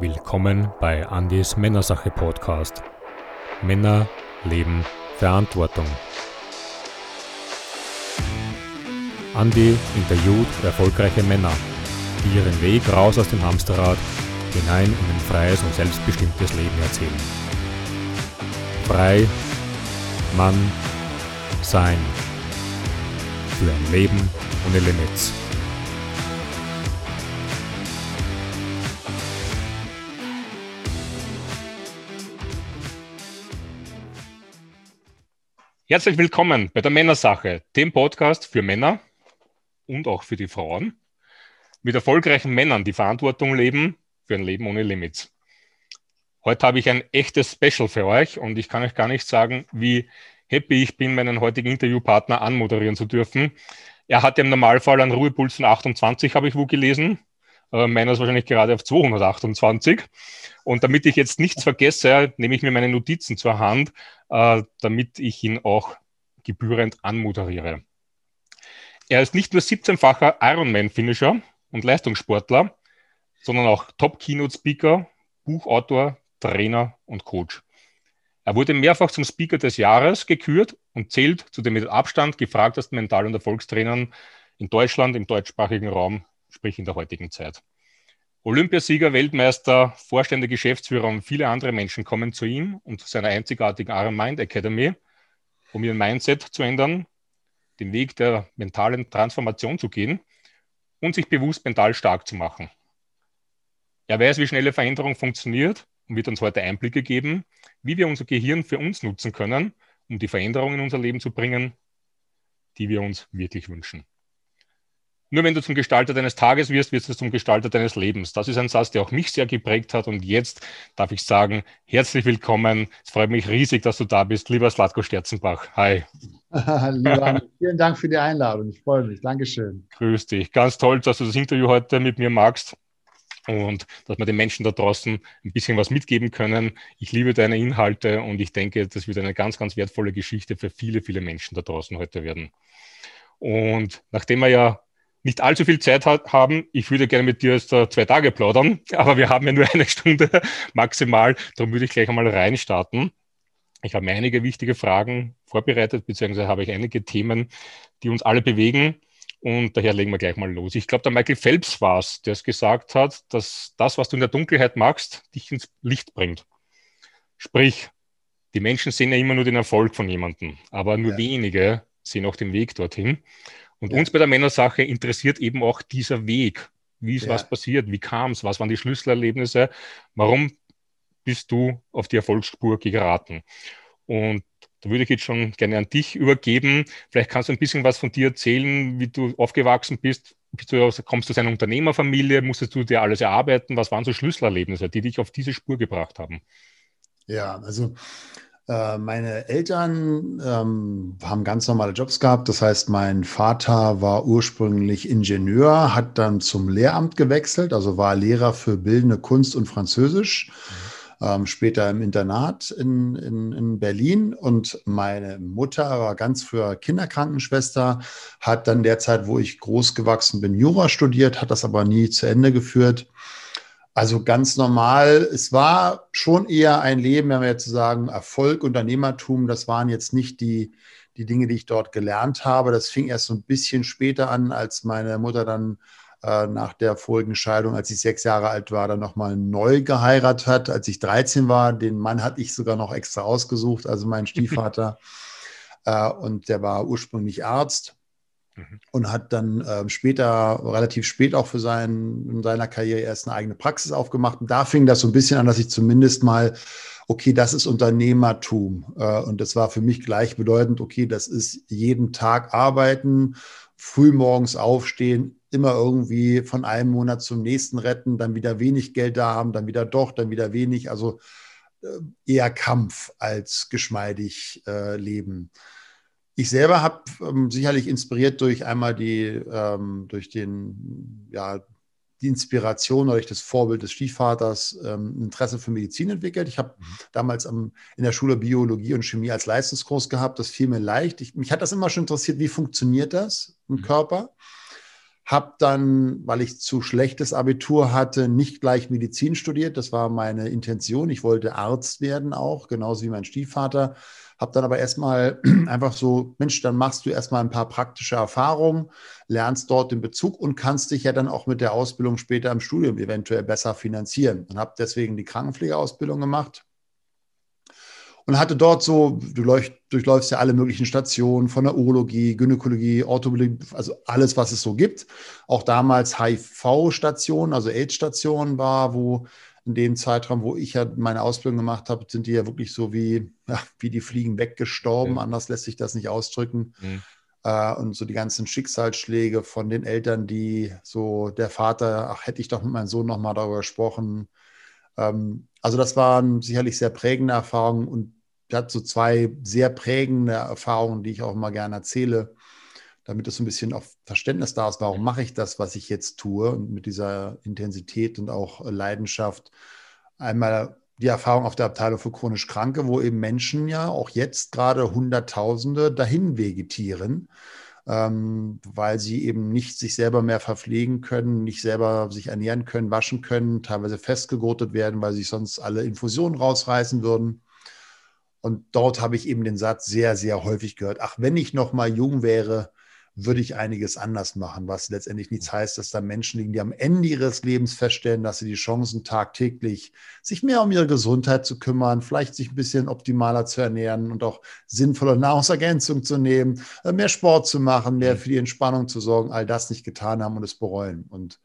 Willkommen bei Andys Männersache Podcast. Männer leben Verantwortung. Andy interviewt erfolgreiche Männer, die ihren Weg raus aus dem Hamsterrad hinein in ein freies und selbstbestimmtes Leben erzählen. Frei, Mann, sein. Für ein Leben ohne Limits. Herzlich willkommen bei der Männersache, dem Podcast für Männer und auch für die Frauen, mit erfolgreichen Männern, die Verantwortung leben für ein Leben ohne Limits. Heute habe ich ein echtes Special für euch und ich kann euch gar nicht sagen, wie happy ich bin, meinen heutigen Interviewpartner anmoderieren zu dürfen. Er hat im Normalfall einen Ruhepuls von 28, habe ich wo gelesen. Äh, meiner ist wahrscheinlich gerade auf 228. Und damit ich jetzt nichts vergesse, nehme ich mir meine Notizen zur Hand, äh, damit ich ihn auch gebührend anmoderiere. Er ist nicht nur 17-facher Ironman-Finisher und Leistungssportler, sondern auch Top-Keynote-Speaker, Buchautor, Trainer und Coach. Er wurde mehrfach zum Speaker des Jahres gekürt und zählt zu den mit Abstand gefragtesten Mental- und Erfolgstrainern in Deutschland, im deutschsprachigen Raum, sprich in der heutigen Zeit. Olympiasieger, Weltmeister, Vorstände, Geschäftsführer und viele andere Menschen kommen zu ihm und zu seiner einzigartigen Iron Mind Academy, um ihr Mindset zu ändern, den Weg der mentalen Transformation zu gehen und sich bewusst mental stark zu machen. Er weiß, wie schnelle Veränderung funktioniert und wird uns heute Einblicke geben, wie wir unser Gehirn für uns nutzen können, um die Veränderungen in unser Leben zu bringen, die wir uns wirklich wünschen. Nur wenn du zum Gestalter deines Tages wirst, wirst du zum Gestalter deines Lebens. Das ist ein Satz, der auch mich sehr geprägt hat. Und jetzt darf ich sagen, herzlich willkommen. Es freut mich riesig, dass du da bist. Lieber Slatko Sterzenbach. Hi. Lieber vielen Dank für die Einladung. Ich freue mich. Dankeschön. Grüß dich. Ganz toll, dass du das Interview heute mit mir magst und dass wir den Menschen da draußen ein bisschen was mitgeben können. Ich liebe deine Inhalte und ich denke, das wird eine ganz, ganz wertvolle Geschichte für viele, viele Menschen da draußen heute werden. Und nachdem wir ja nicht allzu viel Zeit hat, haben. Ich würde gerne mit dir jetzt zwei Tage plaudern, aber wir haben ja nur eine Stunde maximal. Darum würde ich gleich einmal reinstarten. Ich habe mir einige wichtige Fragen vorbereitet, beziehungsweise habe ich einige Themen, die uns alle bewegen. Und daher legen wir gleich mal los. Ich glaube, der Michael Phelps war es, der es gesagt hat, dass das, was du in der Dunkelheit machst, dich ins Licht bringt. Sprich, die Menschen sehen ja immer nur den Erfolg von jemandem, aber nur ja. wenige sehen auch den Weg dorthin. Und ja. uns bei der Männersache interessiert eben auch dieser Weg. Wie ist ja. was passiert? Wie kam es? Was waren die Schlüsselerlebnisse? Warum bist du auf die Erfolgsspur geraten? Und da würde ich jetzt schon gerne an dich übergeben. Vielleicht kannst du ein bisschen was von dir erzählen, wie du aufgewachsen bist. bist du, kommst du aus einer Unternehmerfamilie? Musstest du dir alles erarbeiten? Was waren so Schlüsselerlebnisse, die dich auf diese Spur gebracht haben? Ja, also meine Eltern ähm, haben ganz normale Jobs gehabt. Das heißt, mein Vater war ursprünglich Ingenieur, hat dann zum Lehramt gewechselt, also war Lehrer für bildende Kunst und Französisch. Mhm. Ähm, später im Internat in, in, in Berlin. Und meine Mutter war ganz früher Kinderkrankenschwester, hat dann derzeit, wo ich groß gewachsen bin, Jura studiert, hat das aber nie zu Ende geführt. Also ganz normal. Es war schon eher ein Leben, wenn wir jetzt sagen, Erfolg, Unternehmertum, das waren jetzt nicht die, die Dinge, die ich dort gelernt habe. Das fing erst so ein bisschen später an, als meine Mutter dann äh, nach der vorigen Scheidung, als ich sechs Jahre alt war, dann nochmal neu geheiratet hat. Als ich 13 war, den Mann hatte ich sogar noch extra ausgesucht, also mein Stiefvater. äh, und der war ursprünglich Arzt Mhm. Und hat dann äh, später, relativ spät auch für sein, in seiner Karriere erst eine eigene Praxis aufgemacht. Und da fing das so ein bisschen an, dass ich zumindest mal, okay, das ist Unternehmertum. Äh, und das war für mich gleichbedeutend, okay, das ist jeden Tag arbeiten, früh morgens aufstehen, immer irgendwie von einem Monat zum nächsten retten, dann wieder wenig Geld da haben, dann wieder doch, dann wieder wenig. Also äh, eher Kampf als geschmeidig äh, leben. Ich selber habe ähm, sicherlich inspiriert durch einmal die, ähm, durch den, ja, die Inspiration oder durch das Vorbild des Stiefvaters ähm, Interesse für Medizin entwickelt. Ich habe mhm. damals am, in der Schule Biologie und Chemie als Leistungskurs gehabt. Das fiel mir leicht. Ich, mich hat das immer schon interessiert, wie funktioniert das im mhm. Körper. Habe dann, weil ich zu schlechtes Abitur hatte, nicht gleich Medizin studiert. Das war meine Intention. Ich wollte Arzt werden auch, genauso wie mein Stiefvater. Habe dann aber erstmal einfach so, Mensch, dann machst du erstmal ein paar praktische Erfahrungen, lernst dort den Bezug und kannst dich ja dann auch mit der Ausbildung später im Studium eventuell besser finanzieren. Und habe deswegen die Krankenpflegeausbildung gemacht und hatte dort so, du durchläufst ja alle möglichen Stationen von der Urologie, Gynäkologie, Orthopädie, also alles, was es so gibt. Auch damals HIV-Station, also AIDS-Station war, wo in dem Zeitraum, wo ich ja meine Ausbildung gemacht habe, sind die ja wirklich so wie, ja, wie die Fliegen weggestorben. Mhm. Anders lässt sich das nicht ausdrücken. Mhm. Äh, und so die ganzen Schicksalsschläge von den Eltern, die so der Vater, ach, hätte ich doch mit meinem Sohn nochmal darüber gesprochen. Ähm, also das waren sicherlich sehr prägende Erfahrungen und hat so zwei sehr prägende Erfahrungen, die ich auch immer gerne erzähle, damit es so ein bisschen auf Verständnis da ist, warum mache ich das, was ich jetzt tue und mit dieser Intensität und auch Leidenschaft. Einmal die Erfahrung auf der Abteilung für chronisch Kranke, wo eben Menschen ja auch jetzt gerade Hunderttausende dahin vegetieren, ähm, weil sie eben nicht sich selber mehr verpflegen können, nicht selber sich ernähren können, waschen können, teilweise festgegurtet werden, weil sich sonst alle Infusionen rausreißen würden. Und dort habe ich eben den Satz sehr, sehr häufig gehört, ach, wenn ich noch mal jung wäre, würde ich einiges anders machen, was letztendlich nichts heißt, dass da Menschen liegen, die am Ende ihres Lebens feststellen, dass sie die Chancen tagtäglich sich mehr um ihre Gesundheit zu kümmern, vielleicht sich ein bisschen optimaler zu ernähren und auch sinnvolle Nahrungsergänzung zu nehmen, äh, mehr Sport zu machen, mehr mhm. für die Entspannung zu sorgen, all das nicht getan haben und es bereuen. Und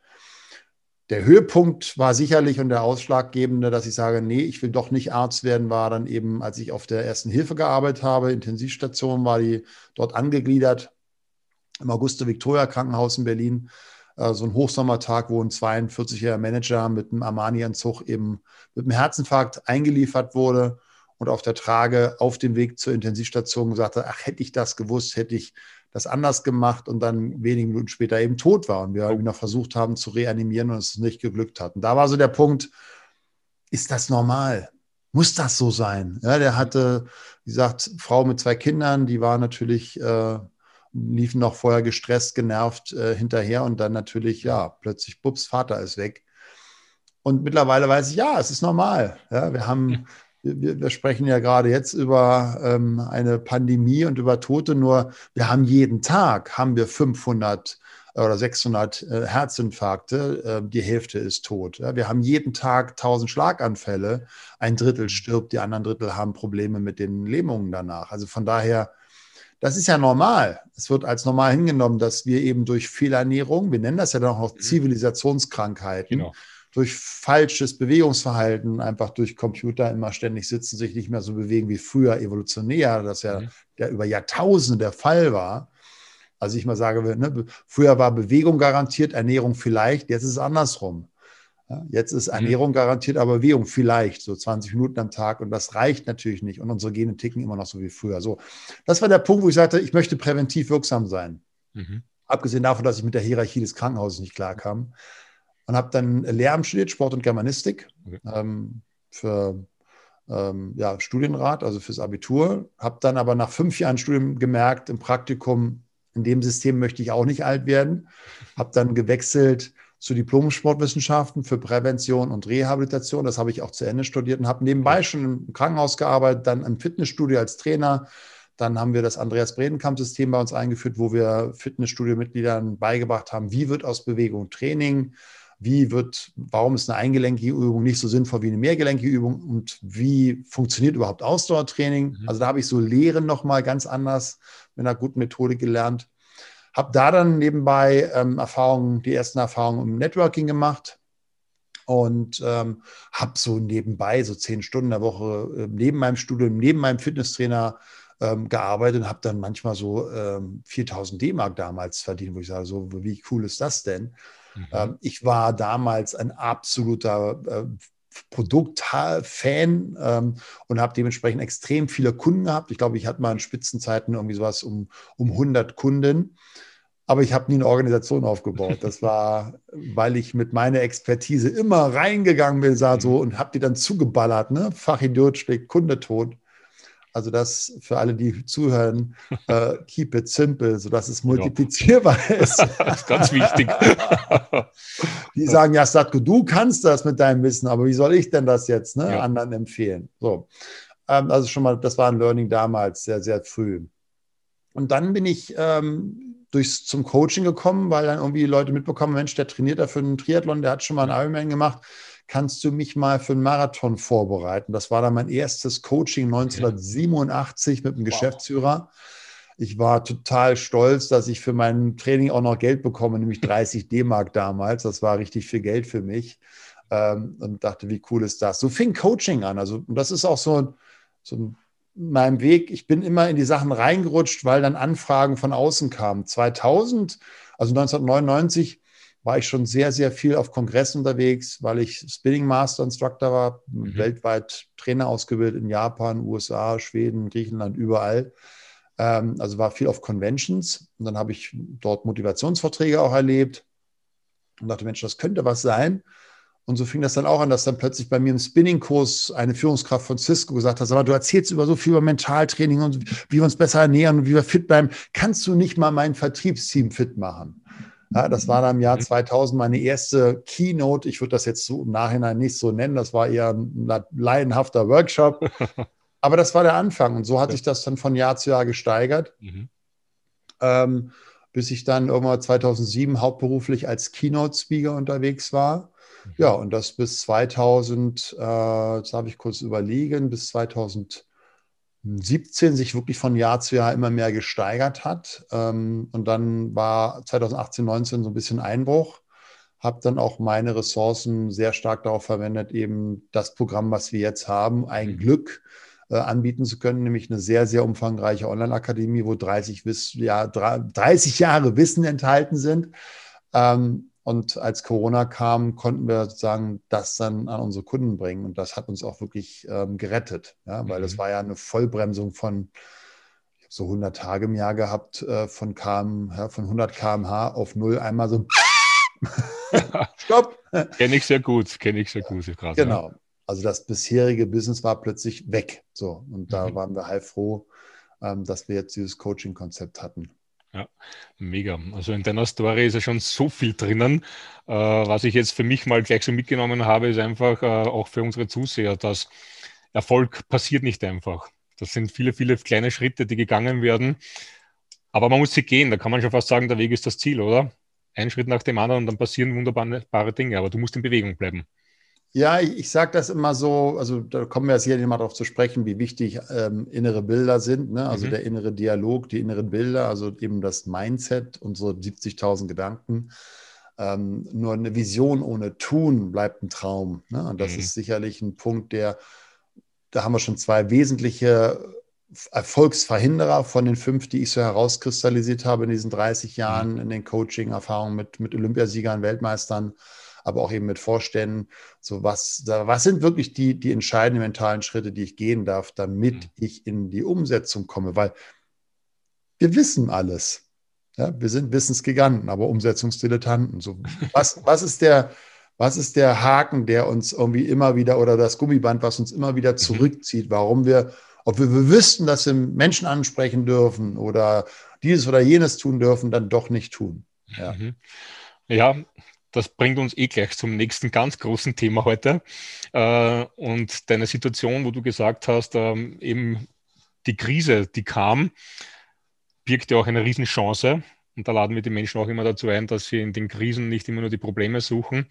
der Höhepunkt war sicherlich und der ausschlaggebende, dass ich sage, nee, ich will doch nicht Arzt werden, war dann eben, als ich auf der ersten Hilfe gearbeitet habe, Intensivstation war die dort angegliedert, im Auguste Victoria Krankenhaus in Berlin. Äh, so ein Hochsommertag, wo ein 42-jähriger Manager mit einem Armani-Anzug eben mit einem Herzinfarkt eingeliefert wurde und auf der Trage auf dem Weg zur Intensivstation hat, ach, hätte ich das gewusst, hätte ich das anders gemacht und dann wenige Minuten später eben tot war und wir ihn noch versucht haben zu reanimieren und es nicht geglückt hat. Und da war so der Punkt, ist das normal? Muss das so sein? Ja, der hatte, wie gesagt, Frau mit zwei Kindern, die war natürlich, äh, liefen noch vorher gestresst, genervt äh, hinterher und dann natürlich, ja, plötzlich, bups, Vater ist weg. Und mittlerweile weiß ich, ja, es ist normal. Ja, wir haben wir, wir, sprechen ja gerade jetzt über ähm, eine Pandemie und über Tote, nur wir haben jeden Tag, haben wir 500 oder 600 äh, Herzinfarkte, äh, die Hälfte ist tot. Ja? Wir haben jeden Tag 1000 Schlaganfälle, ein Drittel stirbt, die anderen Drittel haben Probleme mit den Lähmungen danach. Also von daher, das ist ja normal. Es wird als normal hingenommen, dass wir eben durch Fehlernährung, wir nennen das ja dann auch noch mhm. Zivilisationskrankheiten, genau durch falsches Bewegungsverhalten, einfach durch Computer immer ständig sitzen, sich nicht mehr so bewegen wie früher evolutionär, das ja mhm. der über Jahrtausende der Fall war. Also ich mal sage, ne, früher war Bewegung garantiert, Ernährung vielleicht, jetzt ist es andersrum. Ja, jetzt ist mhm. Ernährung garantiert, aber Bewegung vielleicht, so 20 Minuten am Tag und das reicht natürlich nicht und unsere Gene ticken immer noch so wie früher. So, das war der Punkt, wo ich sagte, ich möchte präventiv wirksam sein. Mhm. Abgesehen davon, dass ich mit der Hierarchie des Krankenhauses nicht klarkam und habe dann Lehramt studiert, Sport und Germanistik okay. ähm, für ähm, ja, Studienrat, also fürs Abitur. Habe dann aber nach fünf Jahren Studium gemerkt, im Praktikum, in dem System möchte ich auch nicht alt werden. Habe dann gewechselt zu Diplom-Sportwissenschaften für Prävention und Rehabilitation. Das habe ich auch zu Ende studiert und habe nebenbei schon im Krankenhaus gearbeitet, dann im Fitnessstudio als Trainer. Dann haben wir das Andreas Bredenkamp-System bei uns eingeführt, wo wir Fitnessstudio-Mitgliedern beigebracht haben, wie wird aus Bewegung Training, wie wird, warum ist eine eingelenkige Übung nicht so sinnvoll wie eine mehrgelenkige Übung und wie funktioniert überhaupt Ausdauertraining. Mhm. Also da habe ich so Lehren nochmal ganz anders mit einer guten Methode gelernt. Habe da dann nebenbei ähm, Erfahrungen, die ersten Erfahrungen im Networking gemacht und ähm, habe so nebenbei so zehn Stunden der Woche äh, neben meinem Studium, neben meinem Fitnesstrainer ähm, gearbeitet und habe dann manchmal so ähm, 4000 D-Mark damals verdient, wo ich sage, so wie cool ist das denn? Mhm. Ähm, ich war damals ein absoluter äh, Produktfan ähm, und habe dementsprechend extrem viele Kunden gehabt. Ich glaube, ich hatte mal in Spitzenzeiten irgendwie sowas um, um 100 Kunden. Aber ich habe nie eine Organisation aufgebaut. Das war, weil ich mit meiner Expertise immer reingegangen bin, sah so mhm. und habe die dann zugeballert. Ne? Fachidiot schlägt Kunde tot. Also das für alle, die zuhören, äh, keep it simple, sodass es multiplizierbar ja. ist. das ist ganz wichtig. die sagen, ja, Satko, du kannst das mit deinem Wissen, aber wie soll ich denn das jetzt ne, ja. anderen empfehlen? So, ähm, also schon mal, das war ein Learning damals, sehr, sehr früh. Und dann bin ich ähm, durchs, zum Coaching gekommen, weil dann irgendwie Leute mitbekommen, Mensch, der trainiert da für einen Triathlon, der hat schon mal einen Ironman gemacht. Kannst du mich mal für einen Marathon vorbereiten? Das war dann mein erstes Coaching 1987 mit dem wow. Geschäftsführer. Ich war total stolz, dass ich für mein Training auch noch Geld bekomme, nämlich 30 D-Mark damals. Das war richtig viel Geld für mich. Ähm, und dachte, wie cool ist das? So fing Coaching an. Also, und das ist auch so, so ein meinem Weg, ich bin immer in die Sachen reingerutscht, weil dann Anfragen von außen kamen. 2000, also 1999, war ich schon sehr, sehr viel auf Kongressen unterwegs, weil ich Spinning Master Instructor war, mhm. weltweit Trainer ausgebildet in Japan, USA, Schweden, Griechenland, überall. Ähm, also war viel auf Conventions und dann habe ich dort Motivationsvorträge auch erlebt und dachte, Mensch, das könnte was sein. Und so fing das dann auch an, dass dann plötzlich bei mir im Spinning-Kurs eine Führungskraft von Cisco gesagt hat, aber du erzählst über so viel über Mentaltraining und wie wir uns besser ernähren und wie wir fit bleiben. Kannst du nicht mal mein Vertriebsteam fit machen? Ja, das war dann im Jahr 2000 mhm. meine erste Keynote. Ich würde das jetzt so im Nachhinein nicht so nennen. Das war eher ein leidenhafter Workshop. Aber das war der Anfang. Und so hat sich das dann von Jahr zu Jahr gesteigert. Mhm. Ähm, bis ich dann irgendwann 2007 hauptberuflich als Keynote-Speaker unterwegs war ja, und das bis 2000, äh, jetzt habe ich kurz überlegen, bis 2017 sich wirklich von Jahr zu Jahr immer mehr gesteigert hat. Ähm, und dann war 2018, 19 so ein bisschen Einbruch. Habe dann auch meine Ressourcen sehr stark darauf verwendet, eben das Programm, was wir jetzt haben, ein mhm. Glück äh, anbieten zu können, nämlich eine sehr, sehr umfangreiche Online-Akademie, wo 30, ja, 30 Jahre Wissen enthalten sind. Ähm, und als Corona kam, konnten wir sozusagen das dann an unsere Kunden bringen. Und das hat uns auch wirklich ähm, gerettet, ja, weil mhm. das war ja eine Vollbremsung von ich so 100 Tage im Jahr gehabt, äh, von, km, ja, von 100 km/h auf null einmal so. Stopp! kenne ich sehr gut, kenne ich sehr gut. Grad, genau. Ja. Also das bisherige Business war plötzlich weg. So, und da mhm. waren wir heilfroh, ähm, dass wir jetzt dieses Coaching-Konzept hatten. Ja, mega. Also in deiner Story ist ja schon so viel drinnen. Äh, was ich jetzt für mich mal gleich so mitgenommen habe, ist einfach äh, auch für unsere Zuseher, dass Erfolg passiert nicht einfach. Das sind viele, viele kleine Schritte, die gegangen werden. Aber man muss sie gehen. Da kann man schon fast sagen, der Weg ist das Ziel, oder? Ein Schritt nach dem anderen und dann passieren wunderbare Dinge. Aber du musst in Bewegung bleiben. Ja, ich, ich sage das immer so, also da kommen wir jetzt hier mal darauf zu sprechen, wie wichtig ähm, innere Bilder sind, ne? also mhm. der innere Dialog, die inneren Bilder, also eben das Mindset, unsere 70.000 Gedanken. Ähm, nur eine Vision ohne Tun bleibt ein Traum. Ne? Und das mhm. ist sicherlich ein Punkt, der, da haben wir schon zwei wesentliche Erfolgsverhinderer von den fünf, die ich so herauskristallisiert habe in diesen 30 Jahren mhm. in den Coaching-Erfahrungen mit, mit Olympiasiegern, Weltmeistern aber auch eben mit Vorständen. So was, was sind wirklich die, die entscheidenden mentalen Schritte, die ich gehen darf, damit mhm. ich in die Umsetzung komme? Weil wir wissen alles. Ja, wir sind Wissensgiganten, aber Umsetzungsdilettanten. So, was, was ist der, was ist der Haken, der uns irgendwie immer wieder oder das Gummiband, was uns immer wieder mhm. zurückzieht, warum wir, ob wir, wir wüssten, dass wir Menschen ansprechen dürfen oder dieses oder jenes tun dürfen, dann doch nicht tun. Ja, mhm. ja das bringt uns eh gleich zum nächsten ganz großen Thema heute. Äh, und deine Situation, wo du gesagt hast, ähm, eben die Krise, die kam, birgt ja auch eine Riesenchance. Und da laden wir die Menschen auch immer dazu ein, dass sie in den Krisen nicht immer nur die Probleme suchen,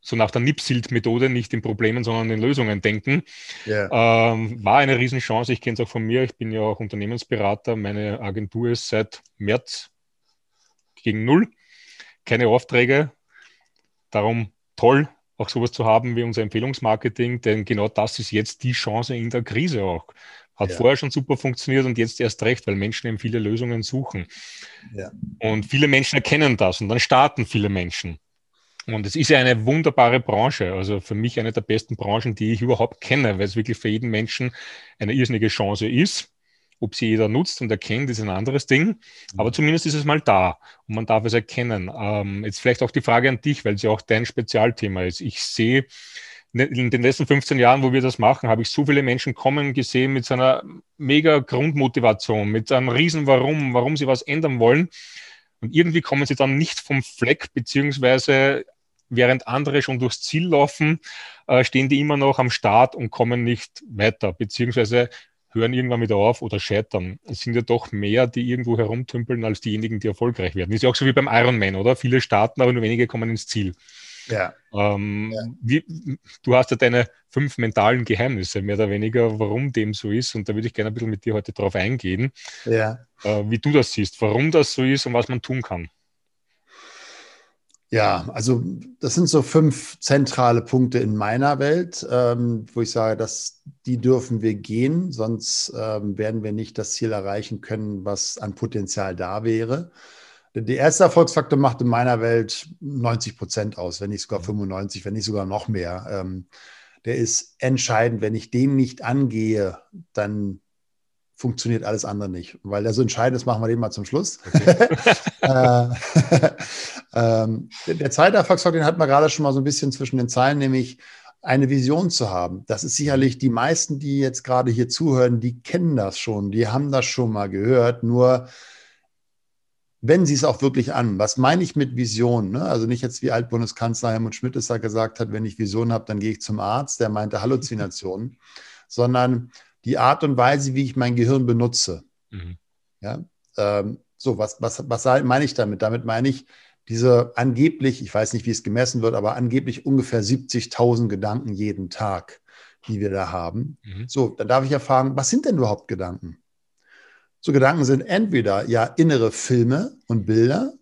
so nach der Nipsild-Methode nicht in Problemen, sondern in Lösungen denken. Yeah. Ähm, war eine Riesenchance. Ich kenne es auch von mir. Ich bin ja auch Unternehmensberater. Meine Agentur ist seit März gegen Null. Keine Aufträge, Darum toll, auch sowas zu haben wie unser Empfehlungsmarketing, denn genau das ist jetzt die Chance in der Krise auch. Hat ja. vorher schon super funktioniert und jetzt erst recht, weil Menschen eben viele Lösungen suchen. Ja. Und viele Menschen erkennen das und dann starten viele Menschen. Und es ist ja eine wunderbare Branche, also für mich eine der besten Branchen, die ich überhaupt kenne, weil es wirklich für jeden Menschen eine irrsinnige Chance ist. Ob sie jeder nutzt und erkennt, ist ein anderes Ding. Aber mhm. zumindest ist es mal da und man darf es erkennen. Ähm, jetzt vielleicht auch die Frage an dich, weil es ja auch dein Spezialthema ist. Ich sehe in den letzten 15 Jahren, wo wir das machen, habe ich so viele Menschen kommen gesehen mit so einer mega Grundmotivation, mit einem riesen Warum, warum sie was ändern wollen. Und irgendwie kommen sie dann nicht vom Fleck, beziehungsweise während andere schon durchs Ziel laufen, äh, stehen die immer noch am Start und kommen nicht weiter, beziehungsweise hören irgendwann wieder auf oder scheitern. Es sind ja doch mehr, die irgendwo herumtümpeln, als diejenigen, die erfolgreich werden. Ist ja auch so wie beim Ironman, oder? Viele starten, aber nur wenige kommen ins Ziel. Ja. Ähm, ja. Wie, du hast ja deine fünf mentalen Geheimnisse, mehr oder weniger, warum dem so ist. Und da würde ich gerne ein bisschen mit dir heute drauf eingehen, ja. äh, wie du das siehst, warum das so ist und was man tun kann. Ja, also das sind so fünf zentrale Punkte in meiner Welt, ähm, wo ich sage, dass die dürfen wir gehen, sonst ähm, werden wir nicht das Ziel erreichen können, was an Potenzial da wäre. Der erste Erfolgsfaktor macht in meiner Welt 90 Prozent aus, wenn nicht sogar 95, wenn nicht sogar noch mehr. Ähm, der ist entscheidend. Wenn ich den nicht angehe, dann funktioniert alles andere nicht. Weil der so entscheidend ist, machen wir den mal zum Schluss. Okay. äh, ähm, der zweite Erfolgsfaktor, den hatten wir gerade schon mal so ein bisschen zwischen den Zeilen, nämlich eine Vision zu haben. Das ist sicherlich die meisten, die jetzt gerade hier zuhören, die kennen das schon, die haben das schon mal gehört. Nur wenn sie es auch wirklich an. Was meine ich mit Vision? Ne? Also nicht jetzt wie Altbundeskanzler Helmut Schmidt es da gesagt hat, wenn ich Vision habe, dann gehe ich zum Arzt, der meinte Halluzinationen, sondern die Art und Weise, wie ich mein Gehirn benutze. Mhm. Ja, ähm, so, was, was, was meine ich damit? Damit meine ich diese angeblich, ich weiß nicht, wie es gemessen wird, aber angeblich ungefähr 70.000 Gedanken jeden Tag, die wir da haben. Mhm. So, dann darf ich ja fragen, was sind denn überhaupt Gedanken? So Gedanken sind entweder ja innere Filme und Bilder,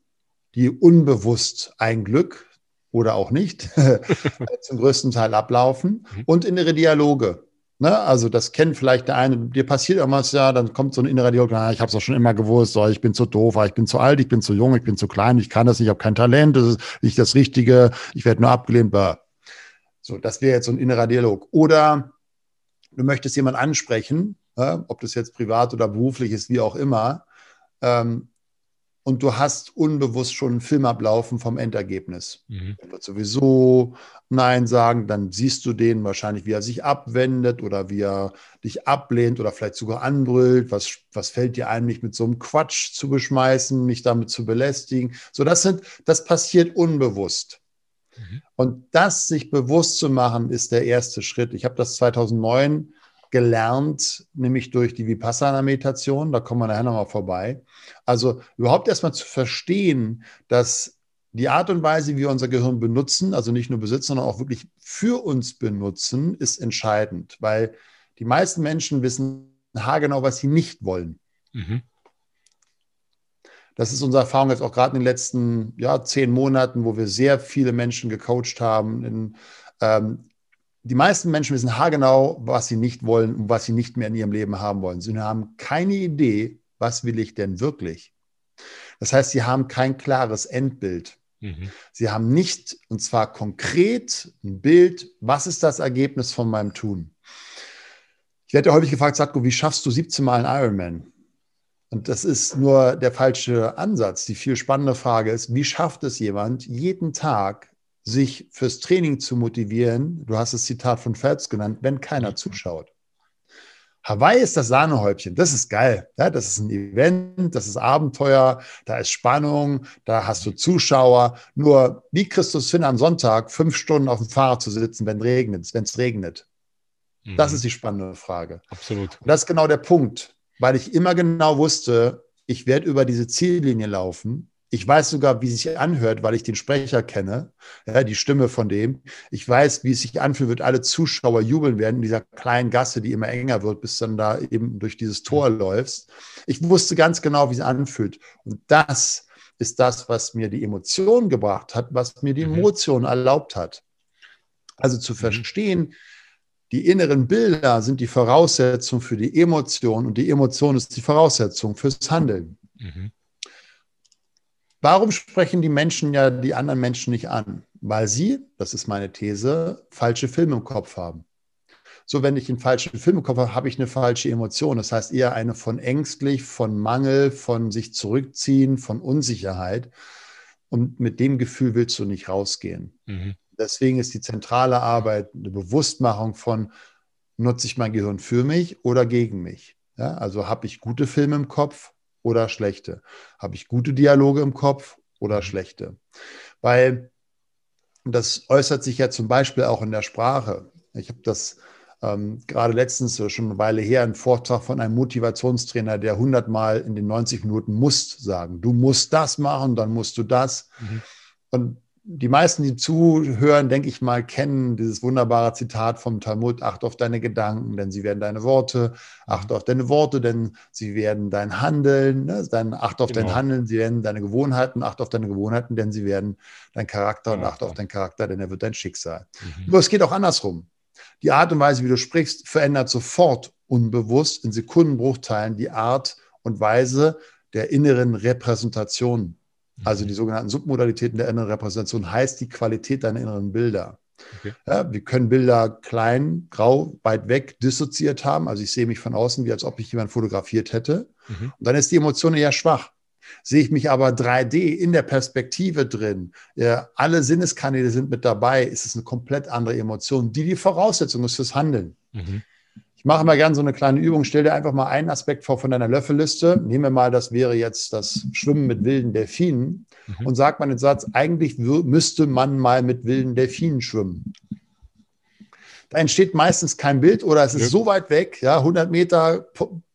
die unbewusst ein Glück oder auch nicht zum größten Teil ablaufen mhm. und innere Dialoge. Ne? Also das kennt vielleicht der eine, dir passiert irgendwas, ja, dann kommt so ein innerer Dialog, na, ich habe es doch schon immer gewusst, so, ich bin zu doof, ich bin zu alt, ich bin zu jung, ich bin zu klein, ich kann das nicht, ich habe kein Talent, das ist nicht das Richtige, ich werde nur abgelehnt. Blah. So, das wäre jetzt so ein innerer Dialog. Oder du möchtest jemanden ansprechen ja, ob das jetzt privat oder beruflich ist, wie auch immer. Ähm, und du hast unbewusst schon einen Film ablaufen vom Endergebnis. Mhm. Er wird sowieso Nein sagen, dann siehst du den wahrscheinlich, wie er sich abwendet oder wie er dich ablehnt oder vielleicht sogar anbrüllt. Was, was fällt dir ein, mich mit so einem Quatsch zu beschmeißen, mich damit zu belästigen? So, das sind, das passiert unbewusst. Mhm. Und das sich bewusst zu machen, ist der erste Schritt. Ich habe das 2009 gelernt, nämlich durch die Vipassana-Meditation. Da kommen wir nachher nochmal vorbei. Also überhaupt erstmal zu verstehen, dass die Art und Weise, wie wir unser Gehirn benutzen, also nicht nur besitzen, sondern auch wirklich für uns benutzen, ist entscheidend, weil die meisten Menschen wissen haargenau, was sie nicht wollen. Mhm. Das ist unsere Erfahrung jetzt auch gerade in den letzten ja, zehn Monaten, wo wir sehr viele Menschen gecoacht haben in ähm, die meisten Menschen wissen haargenau, was sie nicht wollen und was sie nicht mehr in ihrem Leben haben wollen. Sie haben keine Idee, was will ich denn wirklich. Das heißt, sie haben kein klares Endbild. Mhm. Sie haben nicht, und zwar konkret, ein Bild, was ist das Ergebnis von meinem Tun. Ich werde ja häufig gefragt, Satko, wie schaffst du 17 Mal einen Ironman? Und das ist nur der falsche Ansatz. Die viel spannende Frage ist, wie schafft es jemand, jeden Tag sich fürs Training zu motivieren, du hast das Zitat von Phelps genannt, wenn keiner zuschaut. Hawaii ist das Sahnehäubchen, das ist geil. Ja, das ist ein Event, das ist Abenteuer, da ist Spannung, da hast du Zuschauer. Nur wie kriegst du es hin, am Sonntag fünf Stunden auf dem Fahrrad zu sitzen, wenn regnet, wenn es regnet? Mhm. Das ist die spannende Frage. Absolut. Und das ist genau der Punkt, weil ich immer genau wusste, ich werde über diese Ziellinie laufen ich weiß sogar, wie es sich anhört, weil ich den Sprecher kenne, ja, die Stimme von dem. Ich weiß, wie es sich anfühlt, wird alle Zuschauer jubeln werden in dieser kleinen Gasse, die immer enger wird, bis dann da eben durch dieses Tor läufst. Ich wusste ganz genau, wie es anfühlt. Und das ist das, was mir die Emotion gebracht hat, was mir die mhm. Emotion erlaubt hat. Also zu mhm. verstehen, die inneren Bilder sind die Voraussetzung für die Emotion und die Emotion ist die Voraussetzung fürs Handeln. Mhm. Warum sprechen die Menschen ja die anderen Menschen nicht an? Weil sie, das ist meine These, falsche Filme im Kopf haben. So, wenn ich einen falschen Film im Kopf habe, habe ich eine falsche Emotion. Das heißt eher eine von ängstlich, von Mangel, von sich zurückziehen, von Unsicherheit. Und mit dem Gefühl willst du nicht rausgehen. Mhm. Deswegen ist die zentrale Arbeit eine Bewusstmachung von, nutze ich mein Gehirn für mich oder gegen mich? Ja, also habe ich gute Filme im Kopf oder schlechte? Habe ich gute Dialoge im Kopf oder schlechte? Weil das äußert sich ja zum Beispiel auch in der Sprache. Ich habe das ähm, gerade letztens, schon eine Weile her, einen Vortrag von einem Motivationstrainer, der hundertmal in den 90 Minuten musst sagen. Du musst das machen, dann musst du das. Mhm. Und die meisten, die zuhören, denke ich mal, kennen dieses wunderbare Zitat vom Talmud, acht auf deine Gedanken, denn sie werden deine Worte, acht auf deine Worte, denn sie werden dein Handeln, ne? Dein, acht auf genau. dein Handeln, sie werden deine Gewohnheiten, acht auf deine Gewohnheiten, denn sie werden dein Charakter und acht auf deinen Charakter, denn er wird dein Schicksal. Mhm. Nur es geht auch andersrum. Die Art und Weise, wie du sprichst, verändert sofort unbewusst in Sekundenbruchteilen die Art und Weise der inneren Repräsentation also die sogenannten Submodalitäten der inneren Repräsentation heißt die Qualität deiner inneren Bilder. Okay. Ja, wir können Bilder klein, grau, weit weg dissoziiert haben. Also ich sehe mich von außen, wie als ob ich jemand fotografiert hätte. Mhm. Und dann ist die Emotion eher schwach. Sehe ich mich aber 3D in der Perspektive drin, ja, alle Sinneskanäle sind mit dabei, ist es eine komplett andere Emotion, die die Voraussetzung ist fürs Handeln. Mhm. Ich mache mal gerne so eine kleine Übung. Stell dir einfach mal einen Aspekt vor von deiner Löffelliste. Nehmen wir mal, das wäre jetzt das Schwimmen mit wilden Delfinen mhm. und sag mal den Satz, eigentlich müsste man mal mit wilden Delfinen schwimmen. Da entsteht meistens kein Bild oder es ist ja. so weit weg, ja, 100 Meter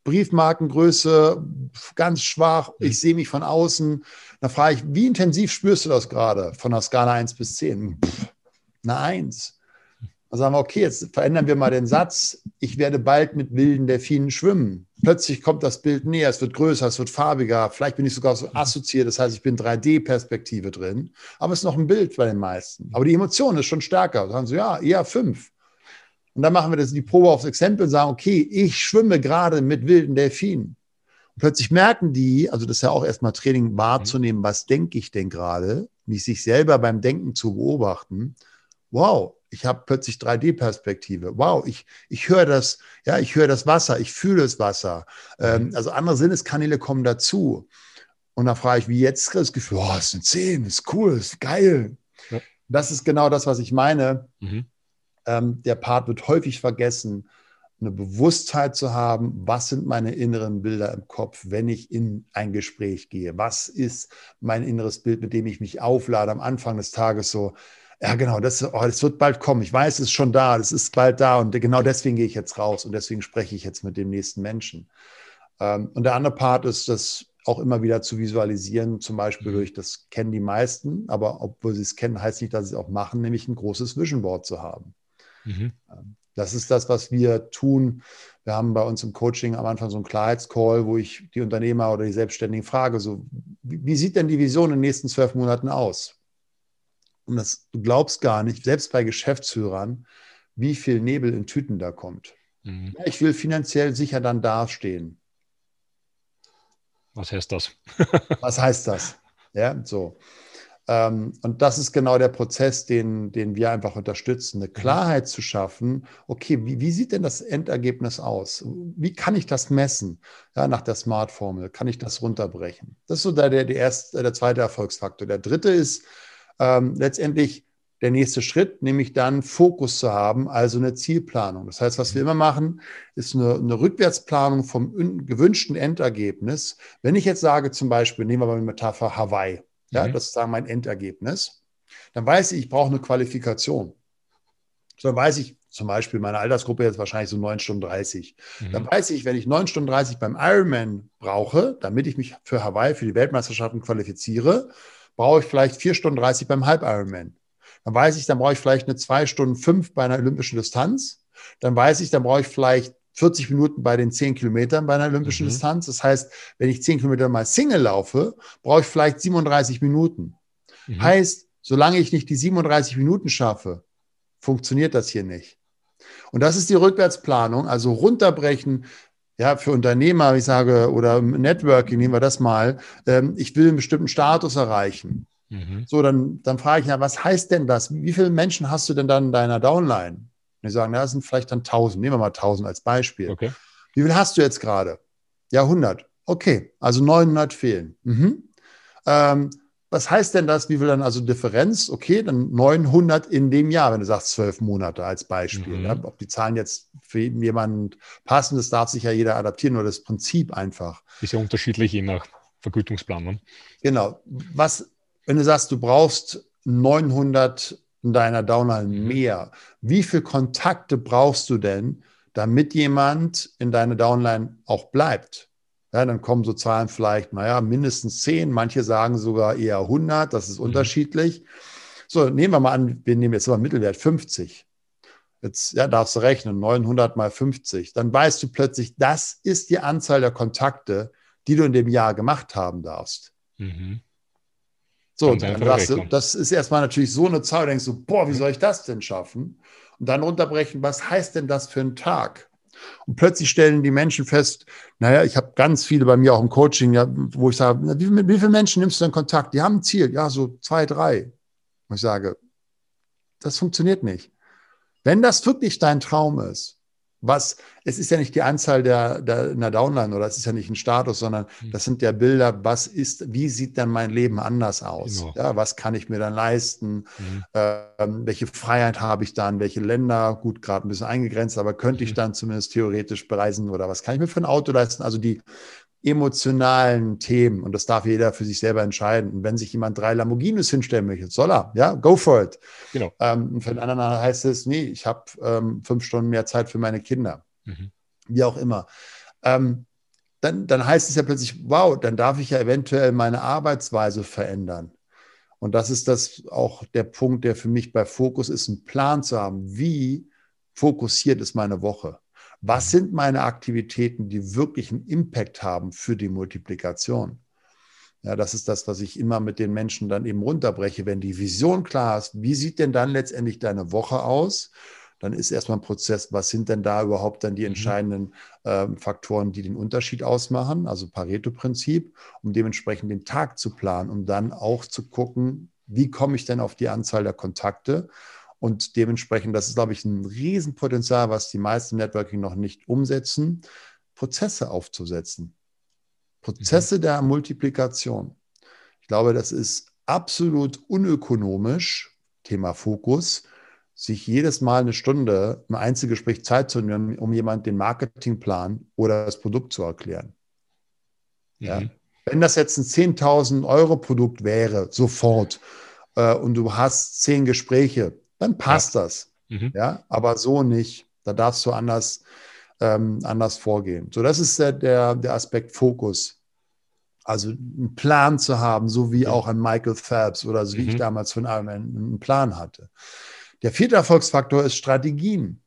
Briefmarkengröße, ganz schwach. Ich sehe mich von außen. Da frage ich, wie intensiv spürst du das gerade von der Skala 1 bis 10? Pff, eine 1. Dann sagen wir, okay, jetzt verändern wir mal den Satz. Ich werde bald mit wilden Delfinen schwimmen. Plötzlich kommt das Bild näher, es wird größer, es wird farbiger. Vielleicht bin ich sogar so assoziiert, das heißt, ich bin 3D-Perspektive drin. Aber es ist noch ein Bild bei den meisten. Aber die Emotion ist schon stärker. Dann sagen sie, ja, eher fünf. Und dann machen wir das die Probe aufs Exempel und sagen, okay, ich schwimme gerade mit wilden Delfinen. Und plötzlich merken die, also das ist ja auch erstmal Training wahrzunehmen, was denke ich denn gerade, mich sich selber beim Denken zu beobachten. Wow, ich habe plötzlich 3D-Perspektive. Wow, ich, ich höre das, ja, ich höre das Wasser, ich fühle das Wasser. Ähm, mhm. also andere Sinneskanäle kommen dazu. Und dann frage ich, wie jetzt das Gefühl, oh, es sind zehn, ist cool, ist geil. Ja. Das ist genau das, was ich meine. Mhm. Ähm, der Part wird häufig vergessen, eine Bewusstheit zu haben, was sind meine inneren Bilder im Kopf, wenn ich in ein Gespräch gehe? Was ist mein inneres Bild, mit dem ich mich auflade am Anfang des Tages so? Ja, genau, das, oh, das wird bald kommen. Ich weiß, es ist schon da, das ist bald da und genau deswegen gehe ich jetzt raus und deswegen spreche ich jetzt mit dem nächsten Menschen. Ähm, und der andere Part ist, das auch immer wieder zu visualisieren, zum Beispiel mhm. durch, das kennen die meisten, aber obwohl sie es kennen, heißt nicht, dass sie es auch machen, nämlich ein großes Vision Board zu haben. Mhm. Ähm, das ist das, was wir tun. Wir haben bei uns im Coaching am Anfang so einen Klarheitscall, wo ich die Unternehmer oder die Selbstständigen frage, so, wie, wie sieht denn die Vision in den nächsten zwölf Monaten aus? Und das, du glaubst gar nicht, selbst bei Geschäftsführern, wie viel Nebel in Tüten da kommt. Mhm. Ja, ich will finanziell sicher dann dastehen. Was heißt das? Was heißt das? Ja, so. Ähm, und das ist genau der Prozess, den, den wir einfach unterstützen, eine mhm. Klarheit zu schaffen. Okay, wie, wie sieht denn das Endergebnis aus? Wie kann ich das messen? Ja, nach der Smart-Formel kann ich das runterbrechen? Das ist so der, der, der, erste, der zweite Erfolgsfaktor. Der dritte ist, ähm, letztendlich der nächste Schritt, nämlich dann Fokus zu haben, also eine Zielplanung. Das heißt, was wir immer machen, ist eine, eine Rückwärtsplanung vom gewünschten Endergebnis. Wenn ich jetzt sage, zum Beispiel, nehmen wir mal die Metapher Hawaii, ja, mhm. das ist sagen mein Endergebnis, dann weiß ich, ich brauche eine Qualifikation. So dann weiß ich, zum Beispiel meine Altersgruppe jetzt wahrscheinlich so 9 Stunden 30. Mhm. Dann weiß ich, wenn ich 9 Stunden 30 beim Ironman brauche, damit ich mich für Hawaii, für die Weltmeisterschaften qualifiziere, brauche ich vielleicht 4 Stunden 30 beim Halb-Ironman. Dann weiß ich, dann brauche ich vielleicht eine 2 Stunden 5 bei einer olympischen Distanz. Dann weiß ich, dann brauche ich vielleicht 40 Minuten bei den 10 Kilometern bei einer olympischen mhm. Distanz. Das heißt, wenn ich 10 Kilometer mal Single laufe, brauche ich vielleicht 37 Minuten. Mhm. Heißt, solange ich nicht die 37 Minuten schaffe, funktioniert das hier nicht. Und das ist die Rückwärtsplanung, also runterbrechen, ja, für Unternehmer, ich sage, oder Networking, nehmen wir das mal, ähm, ich will einen bestimmten Status erreichen. Mhm. So, dann, dann frage ich, ja, was heißt denn das? Wie viele Menschen hast du denn dann in deiner Downline? Und die sagen, ja, das sind vielleicht dann 1000. Nehmen wir mal 1000 als Beispiel. Okay. Wie viel hast du jetzt gerade? Ja, 100. Okay, also 900 fehlen. Mhm. Ähm, was heißt denn das? Wie viel dann also Differenz? Okay, dann 900 in dem Jahr, wenn du sagst zwölf Monate als Beispiel. Mhm. Ja, ob die Zahlen jetzt für jemanden passen, das darf sich ja jeder adaptieren, nur das Prinzip einfach. Ist ja unterschiedlich je nach Vergütungsplan. Ne? Genau. Was, wenn du sagst, du brauchst 900 in deiner Downline mhm. mehr, wie viele Kontakte brauchst du denn, damit jemand in deiner Downline auch bleibt? Ja, dann kommen so Zahlen vielleicht, naja, mindestens 10, manche sagen sogar eher 100, das ist mhm. unterschiedlich. So, nehmen wir mal an, wir nehmen jetzt mal Mittelwert 50. Jetzt ja, darfst du rechnen, 900 mal 50. Dann weißt du plötzlich, das ist die Anzahl der Kontakte, die du in dem Jahr gemacht haben darfst. Mhm. So, dann sagst du, das ist erstmal natürlich so eine Zahl, denkst du, boah, wie soll ich das denn schaffen? Und dann runterbrechen, was heißt denn das für einen Tag? Und plötzlich stellen die Menschen fest, naja, ich habe ganz viele bei mir auch im Coaching, ja, wo ich sage, wie, mit wie vielen Menschen nimmst du denn Kontakt? Die haben ein Ziel, ja, so zwei, drei. Und ich sage, das funktioniert nicht. Wenn das wirklich dein Traum ist, was, es ist ja nicht die Anzahl der, der in der Downline oder es ist ja nicht ein Status, sondern mhm. das sind ja Bilder, was ist, wie sieht dann mein Leben anders aus? Genau. Ja, was kann ich mir dann leisten? Mhm. Ähm, welche Freiheit habe ich dann? Welche Länder? Gut, gerade ein bisschen eingegrenzt, aber könnte ich mhm. dann zumindest theoretisch bereisen oder was kann ich mir für ein Auto leisten? Also die emotionalen Themen und das darf jeder für sich selber entscheiden. Und wenn sich jemand drei Lamborghinis hinstellen möchte, soll er, ja, go for it. Genau. Ähm, für den anderen heißt es, nee, ich habe ähm, fünf Stunden mehr Zeit für meine Kinder. Mhm. Wie auch immer. Ähm, dann, dann heißt es ja plötzlich, wow, dann darf ich ja eventuell meine Arbeitsweise verändern. Und das ist das auch der Punkt, der für mich bei Fokus ist, einen Plan zu haben. Wie fokussiert ist meine Woche? Was sind meine Aktivitäten, die wirklich einen Impact haben für die Multiplikation? Ja, das ist das, was ich immer mit den Menschen dann eben runterbreche. Wenn die Vision klar ist, wie sieht denn dann letztendlich deine Woche aus? Dann ist erstmal ein Prozess, was sind denn da überhaupt dann die mhm. entscheidenden äh, Faktoren, die den Unterschied ausmachen, also Pareto-Prinzip, um dementsprechend den Tag zu planen, um dann auch zu gucken, wie komme ich denn auf die Anzahl der Kontakte und dementsprechend, das ist, glaube ich, ein Riesenpotenzial, was die meisten Networking noch nicht umsetzen, Prozesse aufzusetzen. Prozesse mhm. der Multiplikation. Ich glaube, das ist absolut unökonomisch, Thema Fokus, sich jedes Mal eine Stunde im Einzelgespräch Zeit zu nehmen, um jemand den Marketingplan oder das Produkt zu erklären. Mhm. Ja. Wenn das jetzt ein 10.000 Euro Produkt wäre, sofort, äh, und du hast zehn Gespräche, dann passt ja. das. Mhm. Ja, aber so nicht. Da darfst du anders, ähm, anders vorgehen. So, das ist der, der, der Aspekt Fokus. Also einen Plan zu haben, so wie auch an Michael Phelps oder so wie mhm. ich damals von Ironman einen Plan hatte. Der vierte Erfolgsfaktor ist Strategien.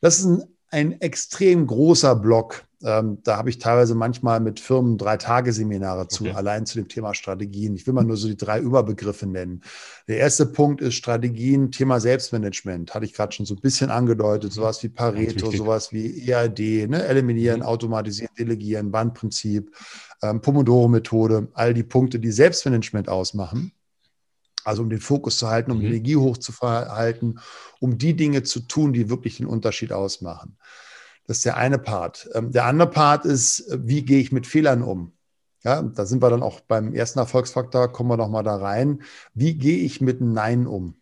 Das ist ein, ein extrem großer Block ähm, da habe ich teilweise manchmal mit Firmen drei Tage Seminare zu, okay. allein zu dem Thema Strategien. Ich will mal nur so die drei Überbegriffe nennen. Der erste Punkt ist Strategien, Thema Selbstmanagement. Hatte ich gerade schon so ein bisschen angedeutet. Mhm. Sowas wie Pareto, sowas wie EAD, ne? eliminieren, mhm. automatisieren, delegieren, Bandprinzip, ähm, Pomodoro-Methode, all die Punkte, die Selbstmanagement ausmachen. Also um den Fokus zu halten, um mhm. Energie hochzuhalten, um die Dinge zu tun, die wirklich den Unterschied ausmachen. Das ist der eine Part. Ähm, der andere Part ist, äh, wie gehe ich mit Fehlern um? Ja, da sind wir dann auch beim ersten Erfolgsfaktor, kommen wir nochmal da rein. Wie gehe ich mit Nein um?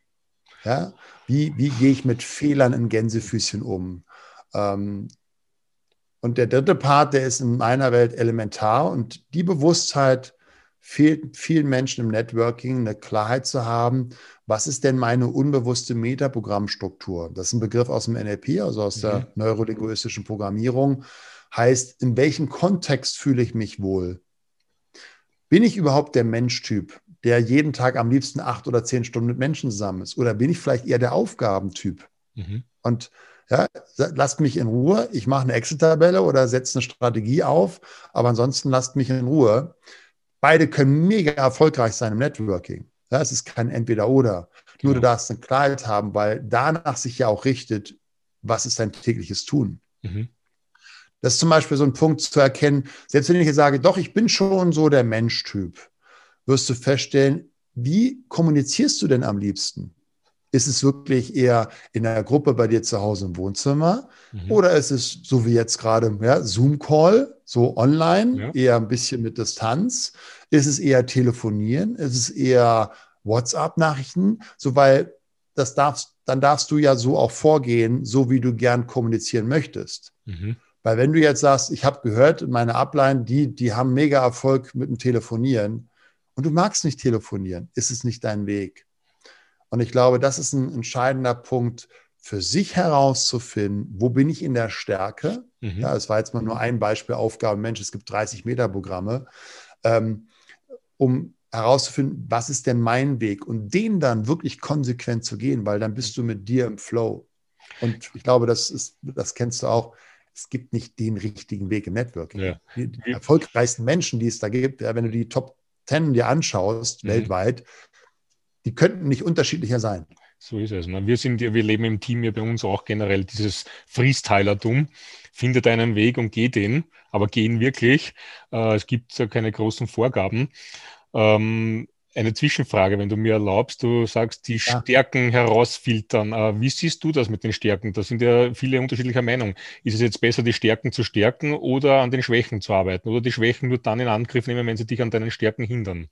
Ja, wie, wie gehe ich mit Fehlern in Gänsefüßchen um? Ähm, und der dritte Part, der ist in meiner Welt elementar und die Bewusstheit fehlt vielen Menschen im Networking, eine Klarheit zu haben, was ist denn meine unbewusste Metaprogrammstruktur? Das ist ein Begriff aus dem NLP, also aus mhm. der neurolinguistischen Programmierung. Heißt, in welchem Kontext fühle ich mich wohl? Bin ich überhaupt der Menschtyp, der jeden Tag am liebsten acht oder zehn Stunden mit Menschen zusammen ist? Oder bin ich vielleicht eher der Aufgabentyp? Mhm. Und ja, lasst mich in Ruhe. Ich mache eine Excel-Tabelle oder setze eine Strategie auf, aber ansonsten lasst mich in Ruhe. Beide können mega erfolgreich sein im Networking. Ja, es ist kein Entweder-Oder. Nur genau. du darfst eine Klarheit haben, weil danach sich ja auch richtet, was ist dein tägliches Tun. Mhm. Das ist zum Beispiel so ein Punkt zu erkennen, selbst wenn ich jetzt sage, doch, ich bin schon so der Menschtyp, wirst du feststellen, wie kommunizierst du denn am liebsten? Ist es wirklich eher in der Gruppe bei dir zu Hause im Wohnzimmer? Mhm. Oder ist es so wie jetzt gerade ja, Zoom-Call, So online, ja. eher ein bisschen mit Distanz. Ist es eher telefonieren? Ist es eher WhatsApp-Nachrichten? So, weil das darfst, dann darfst du ja so auch vorgehen, so wie du gern kommunizieren möchtest. Mhm. Weil wenn du jetzt sagst, ich habe gehört, meine Upline, die, die haben mega Erfolg mit dem Telefonieren und du magst nicht telefonieren, ist es nicht dein Weg. Und ich glaube, das ist ein entscheidender Punkt, für sich herauszufinden, wo bin ich in der Stärke. Mhm. Ja, es war jetzt mal nur ein Beispiel Aufgabe, Mensch, es gibt 30 Meter Programme, ähm, um herauszufinden, was ist denn mein Weg und den dann wirklich konsequent zu gehen, weil dann bist du mit dir im Flow. Und ich glaube, das ist, das kennst du auch. Es gibt nicht den richtigen Weg im Networking. Ja. Die, die, erfolgreichsten Menschen, die es da gibt, ja, wenn du die Top 10 dir anschaust, mhm. weltweit, die könnten nicht unterschiedlicher sein. So ist es. Ne? Wir, sind, wir leben im Team ja bei uns auch generell dieses Freestylertum. Finde deinen Weg und geh den, aber gehen wirklich. Äh, es gibt ja keine großen Vorgaben. Ähm, eine Zwischenfrage, wenn du mir erlaubst, du sagst, die ja. Stärken herausfiltern. Äh, wie siehst du das mit den Stärken? Da sind ja viele unterschiedlicher Meinung. Ist es jetzt besser, die Stärken zu stärken oder an den Schwächen zu arbeiten? Oder die Schwächen nur dann in Angriff nehmen, wenn sie dich an deinen Stärken hindern?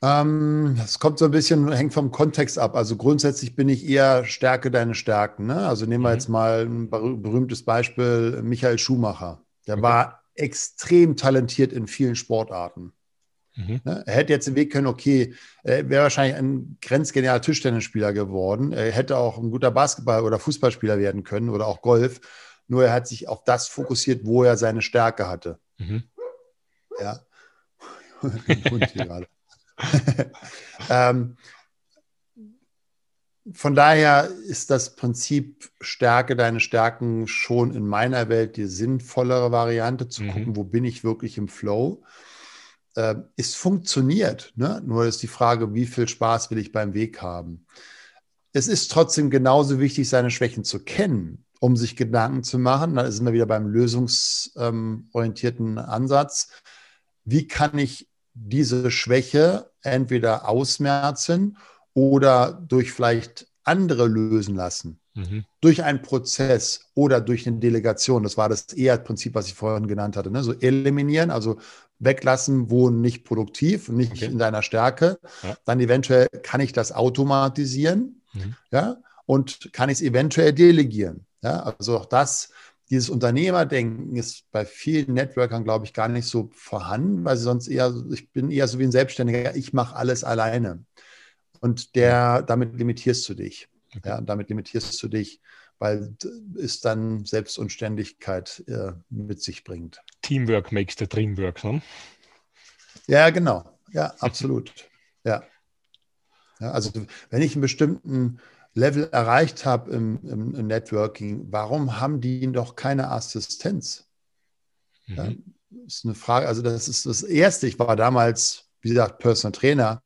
Ähm, das kommt so ein bisschen, hängt vom Kontext ab. Also grundsätzlich bin ich eher Stärke deine Stärken. Ne? Also nehmen wir mhm. jetzt mal ein berühmtes Beispiel, Michael Schumacher. Der okay. war extrem talentiert in vielen Sportarten. Mhm. Ne? Er hätte jetzt den Weg können, okay, er wäre wahrscheinlich ein grenzgenialer Tischtennisspieler geworden. Er hätte auch ein guter Basketball- oder Fußballspieler werden können oder auch Golf. Nur er hat sich auf das fokussiert, wo er seine Stärke hatte. Mhm. Ja. Hund hier gerade. ähm, von daher ist das Prinzip Stärke deine Stärken schon in meiner Welt die sinnvollere Variante, zu mhm. gucken, wo bin ich wirklich im Flow. Äh, es funktioniert, ne? nur ist die Frage, wie viel Spaß will ich beim Weg haben. Es ist trotzdem genauso wichtig, seine Schwächen zu kennen, um sich Gedanken zu machen. Da sind wir wieder beim lösungsorientierten Ansatz. Wie kann ich diese Schwäche entweder ausmerzen oder durch vielleicht andere lösen lassen. Mhm. Durch einen Prozess oder durch eine Delegation. Das war das eher Prinzip, was ich vorhin genannt hatte. Ne? So eliminieren, also weglassen, wo nicht produktiv, nicht okay. in deiner Stärke. Ja. Dann eventuell kann ich das automatisieren. Mhm. Ja, und kann ich es eventuell delegieren. Ja, also auch das dieses Unternehmerdenken ist bei vielen Networkern, glaube ich, gar nicht so vorhanden, weil sie sonst eher, ich bin eher so wie ein Selbstständiger, ich mache alles alleine. Und der, damit limitierst du dich. Okay. Ja, damit limitierst du dich, weil es dann Selbstunständigkeit äh, mit sich bringt. Teamwork makes the dream work, ne? Ja, genau. Ja, absolut. ja. ja. Also wenn ich einen bestimmten Level erreicht habe im, im, im, Networking, warum haben die doch keine Assistenz? Mhm. Ja, ist eine Frage, also das ist das Erste. Ich war damals, wie gesagt, Personal Trainer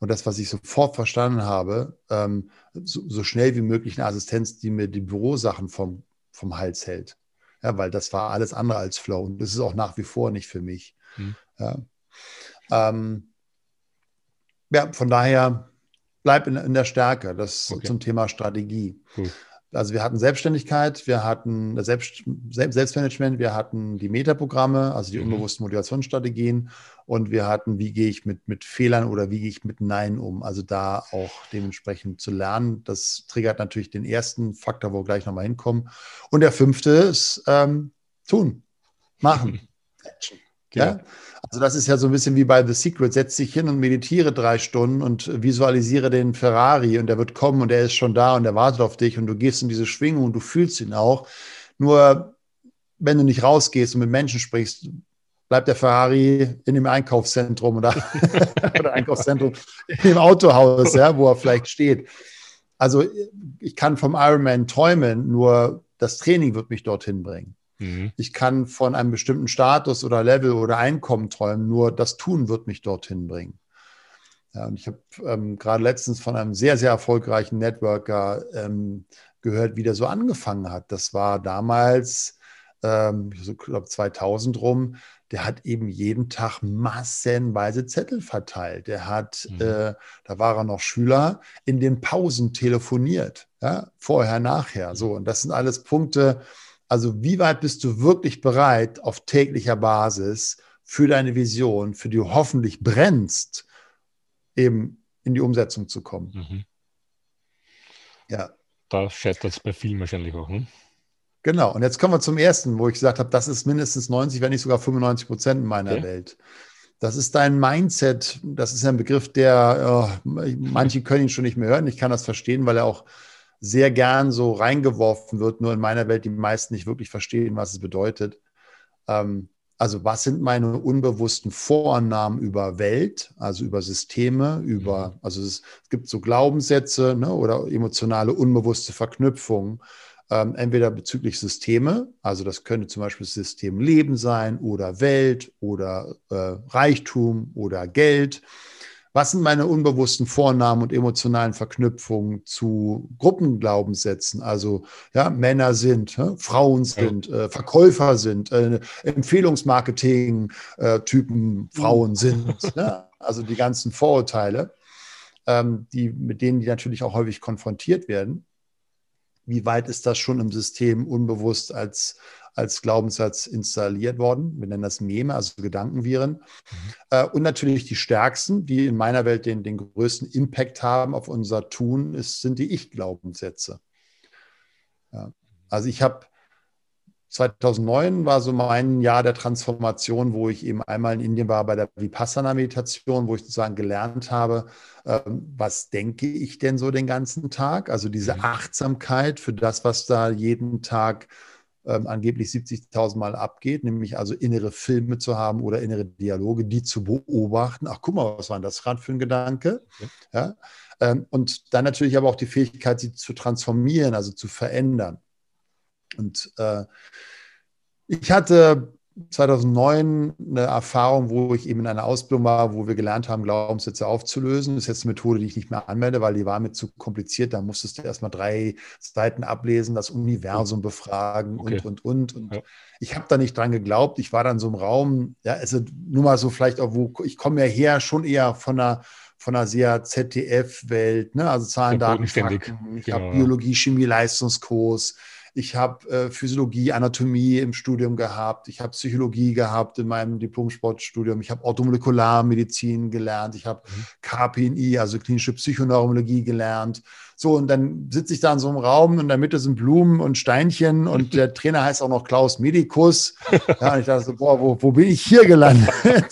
und das, was ich sofort verstanden habe, ähm, so, so, schnell wie möglich eine Assistenz, die mir die Bürosachen vom, vom Hals hält. Ja, weil das war alles andere als Flow und das ist auch nach wie vor nicht für mich. Mhm. Ja. Ähm, ja, von daher bleib in, in der Stärke. Das okay. zum Thema Strategie. Cool. Also wir hatten Selbstständigkeit, wir hatten Selbst, Selbstmanagement, wir hatten die Metaprogramme, also die mhm. unbewussten Motivationsstrategien und wir hatten, wie gehe ich mit, mit Fehlern oder wie gehe ich mit Nein um. Also da auch dementsprechend zu lernen. Das triggert natürlich den ersten Faktor, wo wir gleich nochmal hinkommen. Und der fünfte ist ähm, tun, machen, Action. Genau. Ja? Also das ist ja so ein bisschen wie bei The Secret. Setz dich hin und meditiere drei Stunden und visualisiere den Ferrari und der wird kommen und er ist schon da und er wartet auf dich und du gehst in diese Schwingung und du fühlst ihn auch. Nur wenn du nicht rausgehst und mit Menschen sprichst, bleibt der Ferrari in dem Einkaufszentrum oder, oder Einkaufszentrum in dem Autohaus, ja, wo er vielleicht steht. Also ich kann vom Ironman träumen, nur das Training wird mich dorthin bringen. Mhm. Ich kann von einem bestimmten Status oder Level oder Einkommen träumen, nur das Tun wird mich dorthin bringen. Ja, und ich habe ähm, gerade letztens von einem sehr, sehr erfolgreichen Networker ähm, gehört, wie der so angefangen hat. Das war damals, ähm, so glaube 2000 rum, der hat eben jeden Tag massenweise Zettel verteilt. Der hat, mhm. äh, da war er noch Schüler, in den Pausen telefoniert. Ja? Vorher, nachher. So, und das sind alles Punkte, Also wie weit bist du wirklich bereit, auf täglicher Basis für deine Vision, für die du hoffentlich brennst, eben in die Umsetzung zu kommen? Mhm. Ja. Da scheitert es bei vielen wahrscheinlich auch. Hm? Genau. Und jetzt kommen wir zum ersten, wo ich gesagt habe, das ist mindestens 90, wenn nicht sogar 95 Prozent in meiner okay. Welt. Das ist dein Mindset. Das ist ein Begriff, der oh, manche können ihn schon nicht mehr hören. Ich kann das verstehen, weil er auch sehr gern so reingeworfen wird, nur in meiner Welt die meisten nicht wirklich verstehen, was es bedeutet. Ähm, also was sind meine unbewussten Vorannahmen über Welt, also über Systeme, über, mhm. also es, es gibt so Glaubenssätze ne, oder emotionale unbewusste Verknüpfungen, ähm, entweder bezüglich Systeme, also das könnte zum Beispiel das System Leben sein oder Welt oder äh, Reichtum oder Geld was sind meine unbewussten Vornamen und emotionalen Verknüpfungen zu Gruppenglaubenssätzen? Also ja, Männer sind, ja, Frauen sind, äh, Verkäufer sind, äh, Empfehlungsmarketing-Typen äh, Frauen sind. ja, also die ganzen Vorurteile, ähm, die, mit denen die natürlich auch häufig konfrontiert werden. Wie weit ist das schon im System unbewusst als, als Glaubenssatz installiert worden. Wir nennen das Meme, also Gedankenviren. Mhm. Äh, und natürlich die stärksten, die in meiner Welt den, den größten Impact haben auf unser Tun, ist, sind die Ich-Glaubenssätze. Ja. Also ich habe 2009 war so mein Jahr der Transformation, wo ich eben einmal in Indien war bei der Vipassana-Meditation, wo ich sozusagen gelernt habe, ähm, was denke ich denn so den ganzen Tag? Also diese mhm. Achtsamkeit für das, was da jeden Tag ähm, angeblich 70.000 Mal abgeht, nämlich also innere Filme zu haben oder innere Dialoge, die zu beobachten. Ach, guck mal, was war das gerade für ein Gedanke? Okay. Ja? Ähm, und dann natürlich aber auch die Fähigkeit, sie zu transformieren, also zu verändern. Und äh, ich hatte 2009 eine Erfahrung, wo ich eben in einer Ausbildung war, wo wir gelernt haben, Glaubenssätze aufzulösen. Das ist jetzt eine Methode, die ich nicht mehr anwende, weil die war mir zu kompliziert. Da musstest du erstmal drei Seiten ablesen, das Universum befragen okay. und, und, und. Und ja. ich habe da nicht dran geglaubt. Ich war dann so im Raum, ja, also nur mal so vielleicht auch, wo ich komme ja her schon eher von einer von einer sehr ZDF-Welt, ne? also Zahlen, Daten, Fakten. Ich genau, habe Biologie, Chemie, Leistungskurs ich habe äh, Physiologie, Anatomie im Studium gehabt. Ich habe Psychologie gehabt in meinem Diplom-Sportstudium. Ich habe Orthomolekularmedizin gelernt. Ich habe mhm. KPNI, also klinische Psychoneurologie gelernt. So, und dann sitze ich da in so einem Raum und in der Mitte sind Blumen und Steinchen und der Trainer heißt auch noch Klaus Medikus. Ja, und ich dachte so, boah, wo, wo bin ich hier gelandet?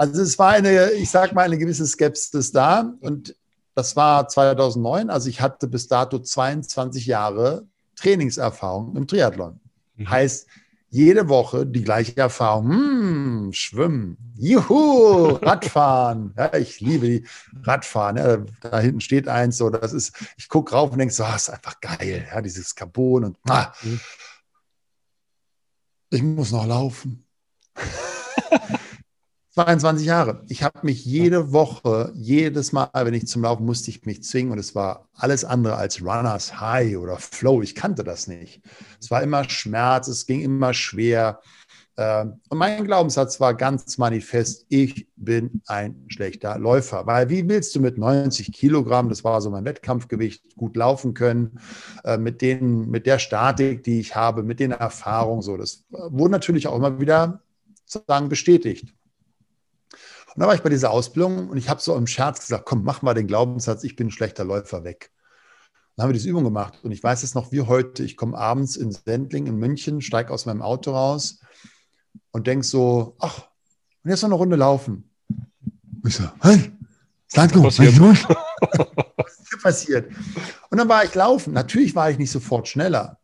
Also es war eine, ich sag mal, eine gewisse Skepsis da und das war 2009. Also ich hatte bis dato 22 Jahre Trainingserfahrung im Triathlon. Mhm. Heißt, jede Woche die gleiche Erfahrung. Hm, Schwimmen, Juhu, Radfahren. Ja, ich liebe die Radfahren. Ja, da hinten steht eins so. Das ist, ich gucke rauf und denke so, ah, ist einfach geil. Ja, dieses Carbon und ah, mhm. ich muss noch laufen. 22 Jahre. Ich habe mich jede Woche, jedes Mal, wenn ich zum Laufen musste, ich mich zwingen und es war alles andere als Runners High oder Flow. Ich kannte das nicht. Es war immer Schmerz, es ging immer schwer. Ähm, und mein Glaubenssatz war ganz manifest, ich bin ein schlechter Läufer. Weil wie willst du mit 90 Kilogramm, das war so mein Wettkampfgewicht, gut laufen können, äh, mit, den, mit der Statik, die ich habe, mit den Erfahrungen so. Das wurde natürlich auch immer wieder sozusagen bestätigt. Und dann war ich bei dieser Ausbildung und ich habe so im Scherz gesagt, komm, mach mal den Glaubenssatz, ich bin ein schlechter Läufer weg. Dann haben wir diese Übung gemacht und ich weiß es noch wie heute. Ich komme abends in Sendling in München, steige aus meinem Auto raus und denke so, ach, und jetzt noch eine Runde laufen. ich so, hey, Slatko, was ist hier passiert? Und dann war ich laufen. Natürlich war ich nicht sofort schneller,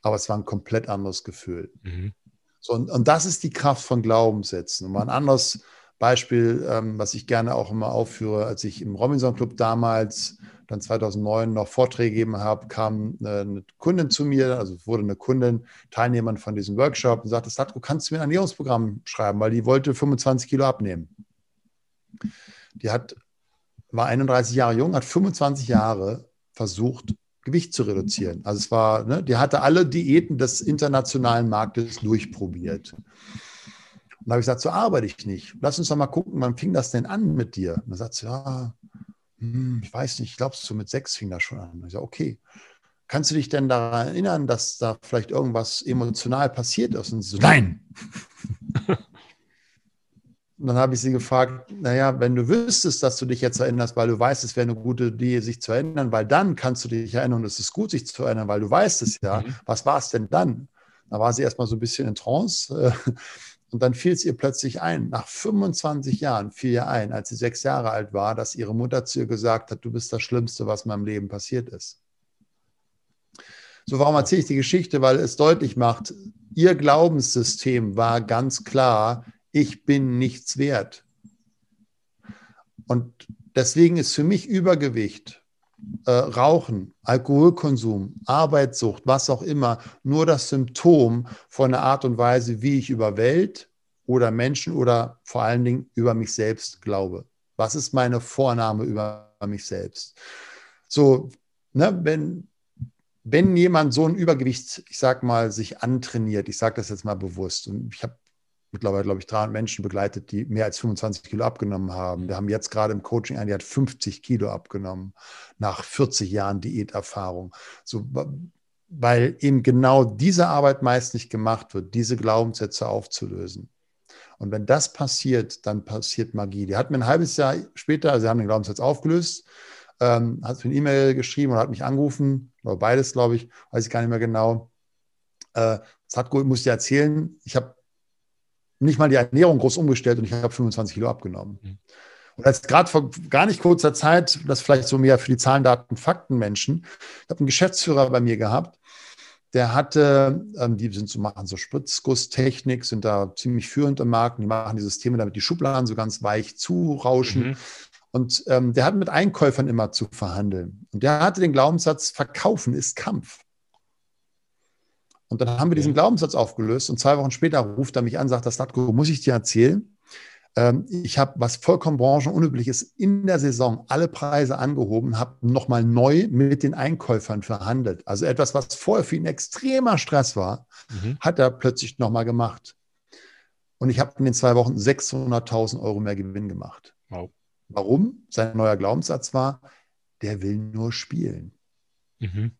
aber es war ein komplett anderes Gefühl. Mhm. So, und, und das ist die Kraft von Glaubenssätzen. Und mal ein anderes Beispiel, ähm, was ich gerne auch immer aufführe, als ich im Robinson Club damals, dann 2009 noch Vorträge gegeben habe, kam eine, eine Kundin zu mir, also wurde eine Kundin, Teilnehmerin von diesem Workshop und sagte, Statko, kannst du mir ein Ernährungsprogramm schreiben, weil die wollte 25 Kilo abnehmen. Die hat, war 31 Jahre jung, hat 25 Jahre versucht, Gewicht zu reduzieren. Also es war, ne, die hatte alle Diäten des internationalen Marktes durchprobiert. Und da habe ich gesagt, so arbeite ich nicht. Lass uns doch mal gucken, wann fing das denn an mit dir? Und dann sagt sie, ja, hm, ich weiß nicht, ich glaube, so mit sechs fing das schon an. Und ich sage, okay. kannst du dich denn daran erinnern, dass da vielleicht irgendwas emotional passiert ist? Und sie so, nein. Und dann habe ich sie gefragt, naja, wenn du wüsstest, dass du dich jetzt erinnerst, weil du weißt, es wäre eine gute Idee, sich zu erinnern, weil dann kannst du dich erinnern und es ist gut, sich zu erinnern, weil du weißt es ja. Mhm. Was war es denn dann? Da war sie erstmal so ein bisschen in Trance. Und dann fiel es ihr plötzlich ein, nach 25 Jahren fiel ihr ein, als sie sechs Jahre alt war, dass ihre Mutter zu ihr gesagt hat, du bist das Schlimmste, was in meinem Leben passiert ist. So, warum erzähle ich die Geschichte? Weil es deutlich macht, ihr Glaubenssystem war ganz klar, ich bin nichts wert. Und deswegen ist für mich Übergewicht, äh, Rauchen, Alkoholkonsum, Arbeitssucht, was auch immer, nur das Symptom von der Art und Weise, wie ich über Welt oder Menschen oder vor allen Dingen über mich selbst glaube. Was ist meine Vornahme über mich selbst? So, ne, wenn, wenn jemand so ein Übergewicht, ich sag mal, sich antrainiert, ich sage das jetzt mal bewusst, und ich habe mittlerweile, glaube ich, 300 Menschen begleitet, die mehr als 25 Kilo abgenommen haben. Wir haben jetzt gerade im Coaching einen, der hat 50 Kilo abgenommen, nach 40 Jahren Diäterfahrung. So, weil eben genau diese Arbeit meist nicht gemacht wird, diese Glaubenssätze aufzulösen. Und wenn das passiert, dann passiert Magie. Die hat mir ein halbes Jahr später, also sie haben den Glaubenssatz aufgelöst, ähm, hat mir eine E-Mail geschrieben und hat mich angerufen, oder beides, glaube ich, weiß ich gar nicht mehr genau. Äh, Satko muss ich dir erzählen, ich habe nicht mal die Ernährung groß umgestellt und ich habe 25 Kilo abgenommen. Mhm. Und jetzt gerade vor gar nicht kurzer Zeit, das vielleicht so mehr für die Zahlen, Daten, Fakten Menschen, ich habe einen Geschäftsführer bei mir gehabt, der hatte, ähm, die sind so, machen so Spritzgusstechnik, sind da ziemlich führend im Markt, die machen die Systeme, damit die Schubladen so ganz weich zurauschen. Mhm. Und ähm, der hat mit Einkäufern immer zu verhandeln. Und der hatte den Glaubenssatz, Verkaufen ist Kampf. Und dann haben wir diesen Glaubenssatz aufgelöst und zwei Wochen später ruft er mich an, sagt, das Natko, muss ich dir erzählen? Ähm, ich habe was vollkommen branchenunübliches in der Saison alle Preise angehoben, habe nochmal neu mit den Einkäufern verhandelt. Also etwas, was vorher für ihn extremer Stress war, mhm. hat er plötzlich nochmal gemacht. Und ich habe in den zwei Wochen 600.000 Euro mehr Gewinn gemacht. Wow. Warum? Sein neuer Glaubenssatz war, der will nur spielen. Mhm.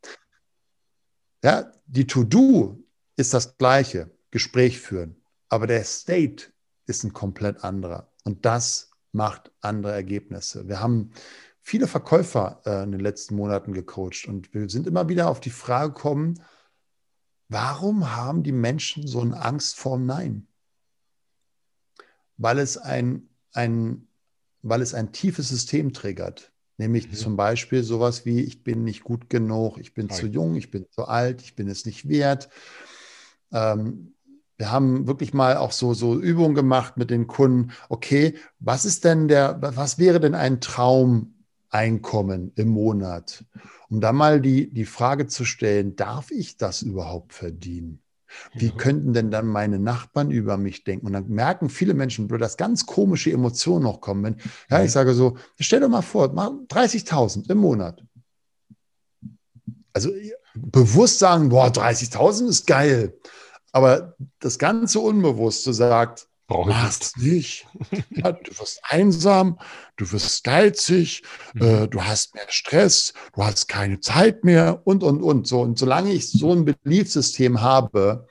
Ja, die To-Do ist das gleiche, Gespräch führen, aber der State ist ein komplett anderer. Und das macht andere Ergebnisse. Wir haben viele Verkäufer äh, in den letzten Monaten gecoacht und wir sind immer wieder auf die Frage gekommen, warum haben die Menschen so eine Angst vor Nein? Weil es ein, ein, weil es ein tiefes System triggert. Nämlich mhm. zum Beispiel sowas wie, ich bin nicht gut genug, ich bin Nein. zu jung, ich bin zu alt, ich bin es nicht wert. Ähm, wir haben wirklich mal auch so, so Übungen gemacht mit den Kunden. Okay, was ist denn der, was wäre denn ein Traumeinkommen im Monat? Um da mal die, die Frage zu stellen, darf ich das überhaupt verdienen? Wie könnten denn dann meine Nachbarn über mich denken? Und dann merken viele Menschen, dass ganz komische Emotionen noch kommen. Wenn, ja, ich sage so, stell dir mal vor, 30.000 im Monat. Also bewusst sagen, boah, 30.000 ist geil. Aber das ganze Unbewusste sagt, Brauche ich Mach's nicht. Ja, du wirst einsam, du wirst geizig, mhm. äh, du hast mehr Stress, du hast keine Zeit mehr und, und, und. So. Und solange ich so ein Beliefssystem habe,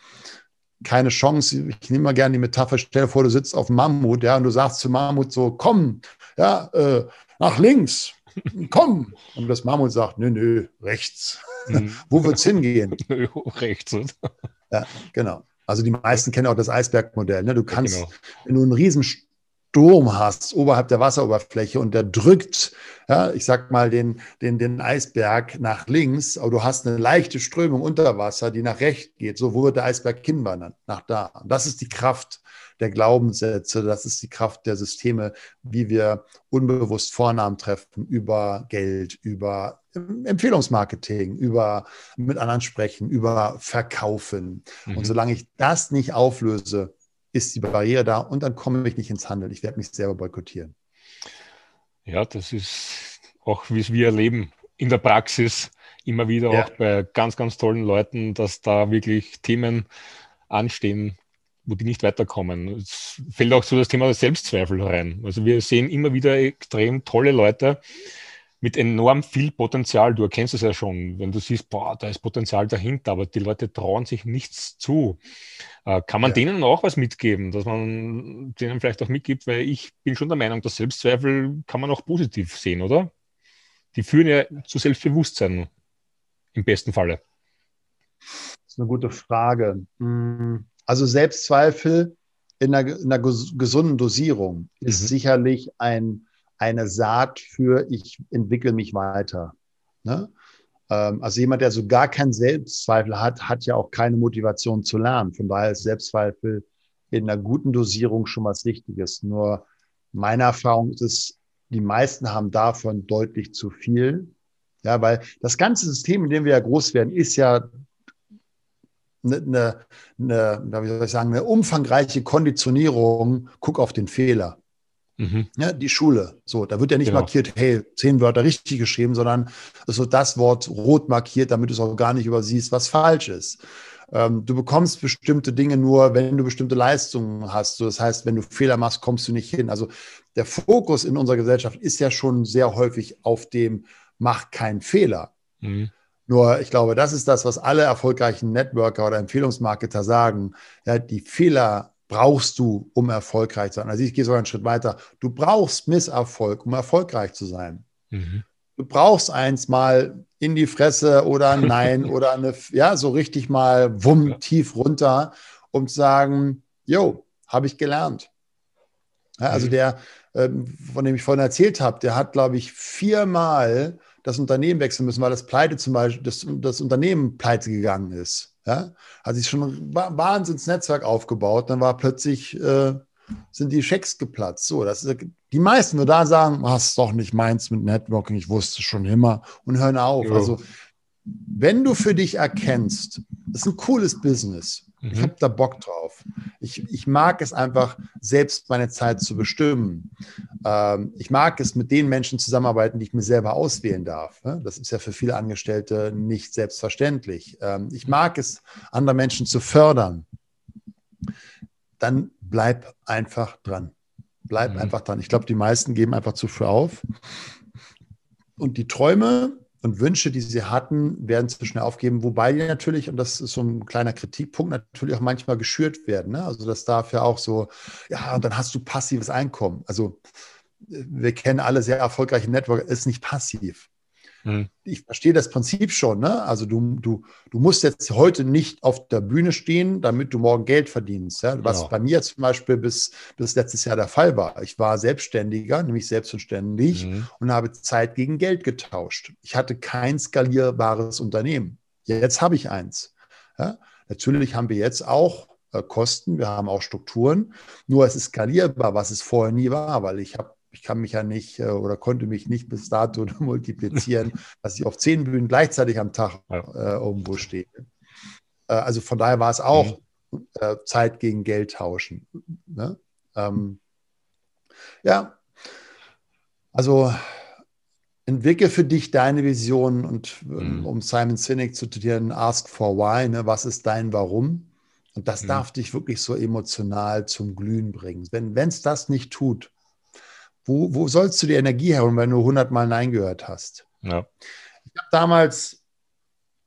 keine Chance, ich nehme mal gerne die Metapher, stell dir vor, du sitzt auf Mammut, ja, und du sagst zu Mammut so, komm, ja, äh, nach links, komm. Und das Mammut sagt, nö, nö, rechts. Mhm. Wo wird's hingehen? rechts. Ja, genau. Also die meisten kennen auch das Eisbergmodell. Ne? Du kannst, ja, genau. wenn du einen riesen Sturm hast oberhalb der Wasseroberfläche und der drückt, ja, ich sag mal, den, den, den Eisberg nach links, aber du hast eine leichte Strömung unter Wasser, die nach rechts geht. So, wo wird der Eisberg hinwandern? Nach da. Und das ist die Kraft der Glaubenssätze, das ist die Kraft der Systeme, wie wir unbewusst Vornamen treffen über Geld, über Empfehlungsmarketing, über mit anderen sprechen, über Verkaufen. Mhm. Und solange ich das nicht auflöse, ist die Barriere da und dann komme ich nicht ins Handeln. Ich werde mich selber boykottieren. Ja, das ist auch, wie es wir erleben in der Praxis, immer wieder ja. auch bei ganz, ganz tollen Leuten, dass da wirklich Themen anstehen, wo die nicht weiterkommen. Es fällt auch so das Thema der Selbstzweifel rein. Also wir sehen immer wieder extrem tolle Leute, mit enorm viel Potenzial. Du erkennst es ja schon, wenn du siehst, boah, da ist Potenzial dahinter, aber die Leute trauen sich nichts zu. Äh, kann man ja. denen auch was mitgeben, dass man denen vielleicht auch mitgibt, weil ich bin schon der Meinung, dass Selbstzweifel kann man auch positiv sehen, oder? Die führen ja zu Selbstbewusstsein im besten Falle. Das ist eine gute Frage. Hm, also Selbstzweifel in einer, in einer gesunden Dosierung ist mhm. sicherlich ein, eine Saat für ich entwickle mich weiter. Ne? Ähm, also jemand, der so gar keinen Selbstzweifel hat, hat ja auch keine Motivation zu lernen. Von daher ist Selbstzweifel in einer guten Dosierung schon was Richtiges. Nur meine Erfahrung ist die meisten haben davon deutlich zu viel. Ja, weil das ganze System, in dem wir ja groß werden, ist ja eine, eine, wie soll ich sagen, eine umfangreiche Konditionierung, guck auf den Fehler. Mhm. Ja, die Schule. So, da wird ja nicht genau. markiert, hey, zehn Wörter richtig geschrieben, sondern so das Wort rot markiert, damit du es auch gar nicht übersiehst, was falsch ist. Ähm, du bekommst bestimmte Dinge nur, wenn du bestimmte Leistungen hast. So, das heißt, wenn du Fehler machst, kommst du nicht hin. Also der Fokus in unserer Gesellschaft ist ja schon sehr häufig auf dem, mach keinen Fehler. Mhm. Nur ich glaube, das ist das, was alle erfolgreichen Networker oder Empfehlungsmarketer sagen. Ja, die Fehler brauchst du, um erfolgreich zu sein. Also ich gehe sogar einen Schritt weiter. Du brauchst Misserfolg, um erfolgreich zu sein. Mhm. Du brauchst eins mal in die Fresse oder Nein oder eine, ja, so richtig mal wumm, ja. tief runter, um zu sagen, jo, habe ich gelernt. Ja, also mhm. der, ähm, von dem ich vorhin erzählt habe, der hat, glaube ich, viermal das Unternehmen wechseln müssen, weil das Pleite zum Beispiel, das, das Unternehmen pleite gegangen ist. Ja? Hat sich schon ein Wahnsinnsnetzwerk aufgebaut, dann war plötzlich, äh, sind die Schecks geplatzt. So, das ist, die meisten nur da sagen, das ist doch nicht meins mit Networking, ich wusste schon immer und hören auf. Ja. Also, wenn du für dich erkennst, das ist ein cooles Business, Mhm. Ich habe da Bock drauf. Ich, ich mag es einfach, selbst meine Zeit zu bestimmen. Ähm, ich mag es, mit den Menschen zusammenarbeiten, die ich mir selber auswählen darf. Ne? Das ist ja für viele Angestellte nicht selbstverständlich. Ähm, ich mag es, andere Menschen zu fördern. Dann bleib einfach dran. Bleib mhm. einfach dran. Ich glaube, die meisten geben einfach zu früh auf. Und die Träume, und Wünsche, die sie hatten, werden zu schnell aufgeben, wobei die natürlich, und das ist so ein kleiner Kritikpunkt, natürlich auch manchmal geschürt werden. Ne? Also das darf ja auch so, ja, und dann hast du passives Einkommen. Also äh, wir kennen alle sehr erfolgreiche Network, ist nicht passiv. Mhm. Ich verstehe das Prinzip schon. Ne? Also du, du, du musst jetzt heute nicht auf der Bühne stehen, damit du morgen Geld verdienst. Ja? Was genau. bei mir zum Beispiel bis, bis letztes Jahr der Fall war. Ich war Selbstständiger, nämlich selbstständig mhm. und habe Zeit gegen Geld getauscht. Ich hatte kein skalierbares Unternehmen. Jetzt habe ich eins. Ja? Natürlich haben wir jetzt auch äh, Kosten, wir haben auch Strukturen, nur es ist skalierbar, was es vorher nie war, weil ich habe ich kann mich ja nicht äh, oder konnte mich nicht bis dato multiplizieren, dass ich auf zehn Bühnen gleichzeitig am Tag äh, irgendwo stehe. Äh, also von daher war es auch mhm. äh, Zeit gegen Geld tauschen. Ne? Ähm, ja, also entwicke für dich deine Vision und ähm, mhm. um Simon Sinek zu zitieren, ask for why, ne? was ist dein Warum? Und das mhm. darf dich wirklich so emotional zum Glühen bringen. Wenn es das nicht tut, wo, wo sollst du die Energie herholen, wenn du 100 Mal Nein gehört hast? Ja. Ich habe damals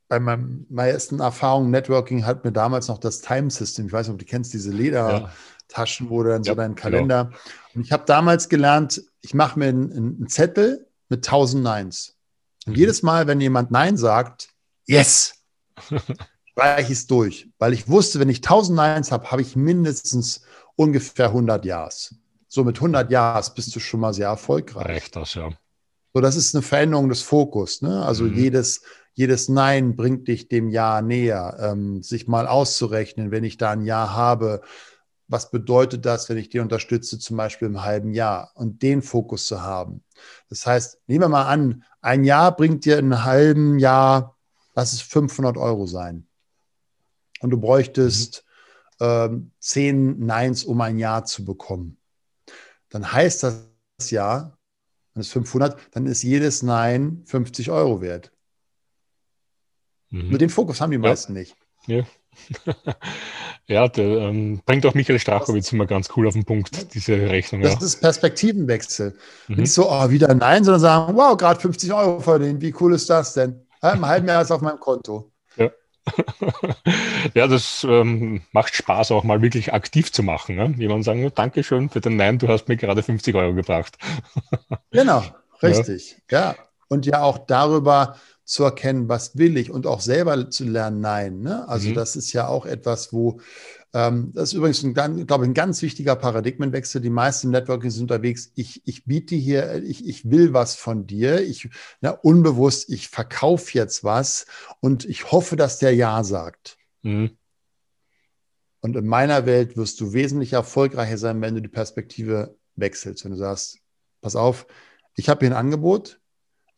bei meinem, meiner ersten Erfahrung Networking hat mir damals noch das Time System, ich weiß nicht, ob du kennst diese Ledertaschen, ja. wo du dann ja, so deinen genau. Kalender. Genau. Und ich habe damals gelernt, ich mache mir einen, einen, Zettel mit 1000 Neins. Und mhm. jedes Mal, wenn jemand Nein sagt, yes, streiche ich es durch. Weil ich wusste, wenn ich 1000 Neins habe, habe ich mindestens ungefähr 100 Ja's. So mit 100 Jahren bist du schon mal sehr erfolgreich. Echt das, ja. So, das ist eine Veränderung des Fokus. Ne? Also mhm. jedes, jedes Nein bringt dich dem Ja näher. Ähm, sich mal auszurechnen, wenn ich da ein Ja habe, was bedeutet das, wenn ich dir unterstütze, zum Beispiel im halben Jahr und den Fokus zu haben. Das heißt, nehmen wir mal an, ein Jahr bringt dir in einem halben Jahr, lass es 500 Euro sein. Und du bräuchtest mhm. ähm, zehn Neins, um ein Jahr zu bekommen dann heißt das ja, wenn es 500, dann ist jedes Nein 50 Euro wert. Mhm. Nur den Fokus haben die meisten nicht. Ja. Ja, der, ähm, bringt auch Michael Strachowitz immer ganz cool auf den Punkt, diese Rechnung. Das ja. ist Perspektivenwechsel. Mhm. Nicht so, oh, wieder nein, sondern sagen, wow, gerade 50 Euro verdienen, wie cool ist das denn? Im halben Jahr ist auf meinem Konto. Ja, das ähm, macht Spaß, auch mal wirklich aktiv zu machen. Ne? Jemand sagen, Dankeschön für den Nein, du hast mir gerade 50 Euro gebracht. genau, richtig. Ja. ja. Und ja auch darüber zu erkennen, was will ich und auch selber zu lernen, nein. Ne? Also mhm. das ist ja auch etwas, wo das ist übrigens, ein, glaube ich, ein ganz wichtiger Paradigmenwechsel. Die meisten Networking sind unterwegs. Ich, ich biete hier, ich, ich will was von dir. Ich, na, unbewusst, ich verkaufe jetzt was und ich hoffe, dass der Ja sagt. Mhm. Und in meiner Welt wirst du wesentlich erfolgreicher sein, wenn du die Perspektive wechselst. Wenn du sagst, pass auf, ich habe hier ein Angebot,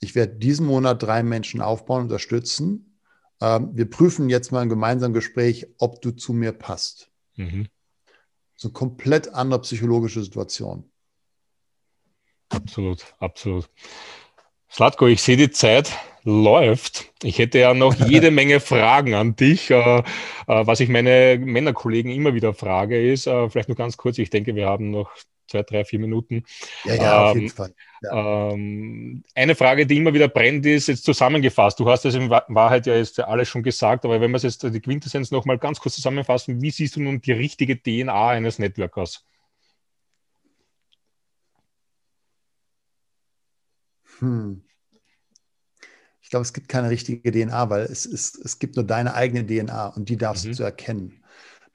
ich werde diesen Monat drei Menschen aufbauen, unterstützen. Ähm, wir prüfen jetzt mal im gemeinsamen Gespräch, ob du zu mir passt. Mhm. So eine komplett andere psychologische Situation. Absolut, absolut. Slatko, ich sehe die Zeit läuft. Ich hätte ja noch jede Menge Fragen an dich. Äh, äh, was ich meine Männerkollegen immer wieder frage, ist, äh, vielleicht nur ganz kurz, ich denke, wir haben noch zwei, drei, vier Minuten. Ja, ja, auf jeden ähm, Fall. Ja. Ähm, eine Frage, die immer wieder brennt, ist jetzt zusammengefasst. Du hast es in Wahrheit ja jetzt alles schon gesagt, aber wenn wir es jetzt die Quintessenz noch mal ganz kurz zusammenfassen, wie siehst du nun die richtige DNA eines Networkers? Hm. Ich glaube, es gibt keine richtige DNA, weil es, ist, es gibt nur deine eigene DNA und die darfst mhm. du erkennen.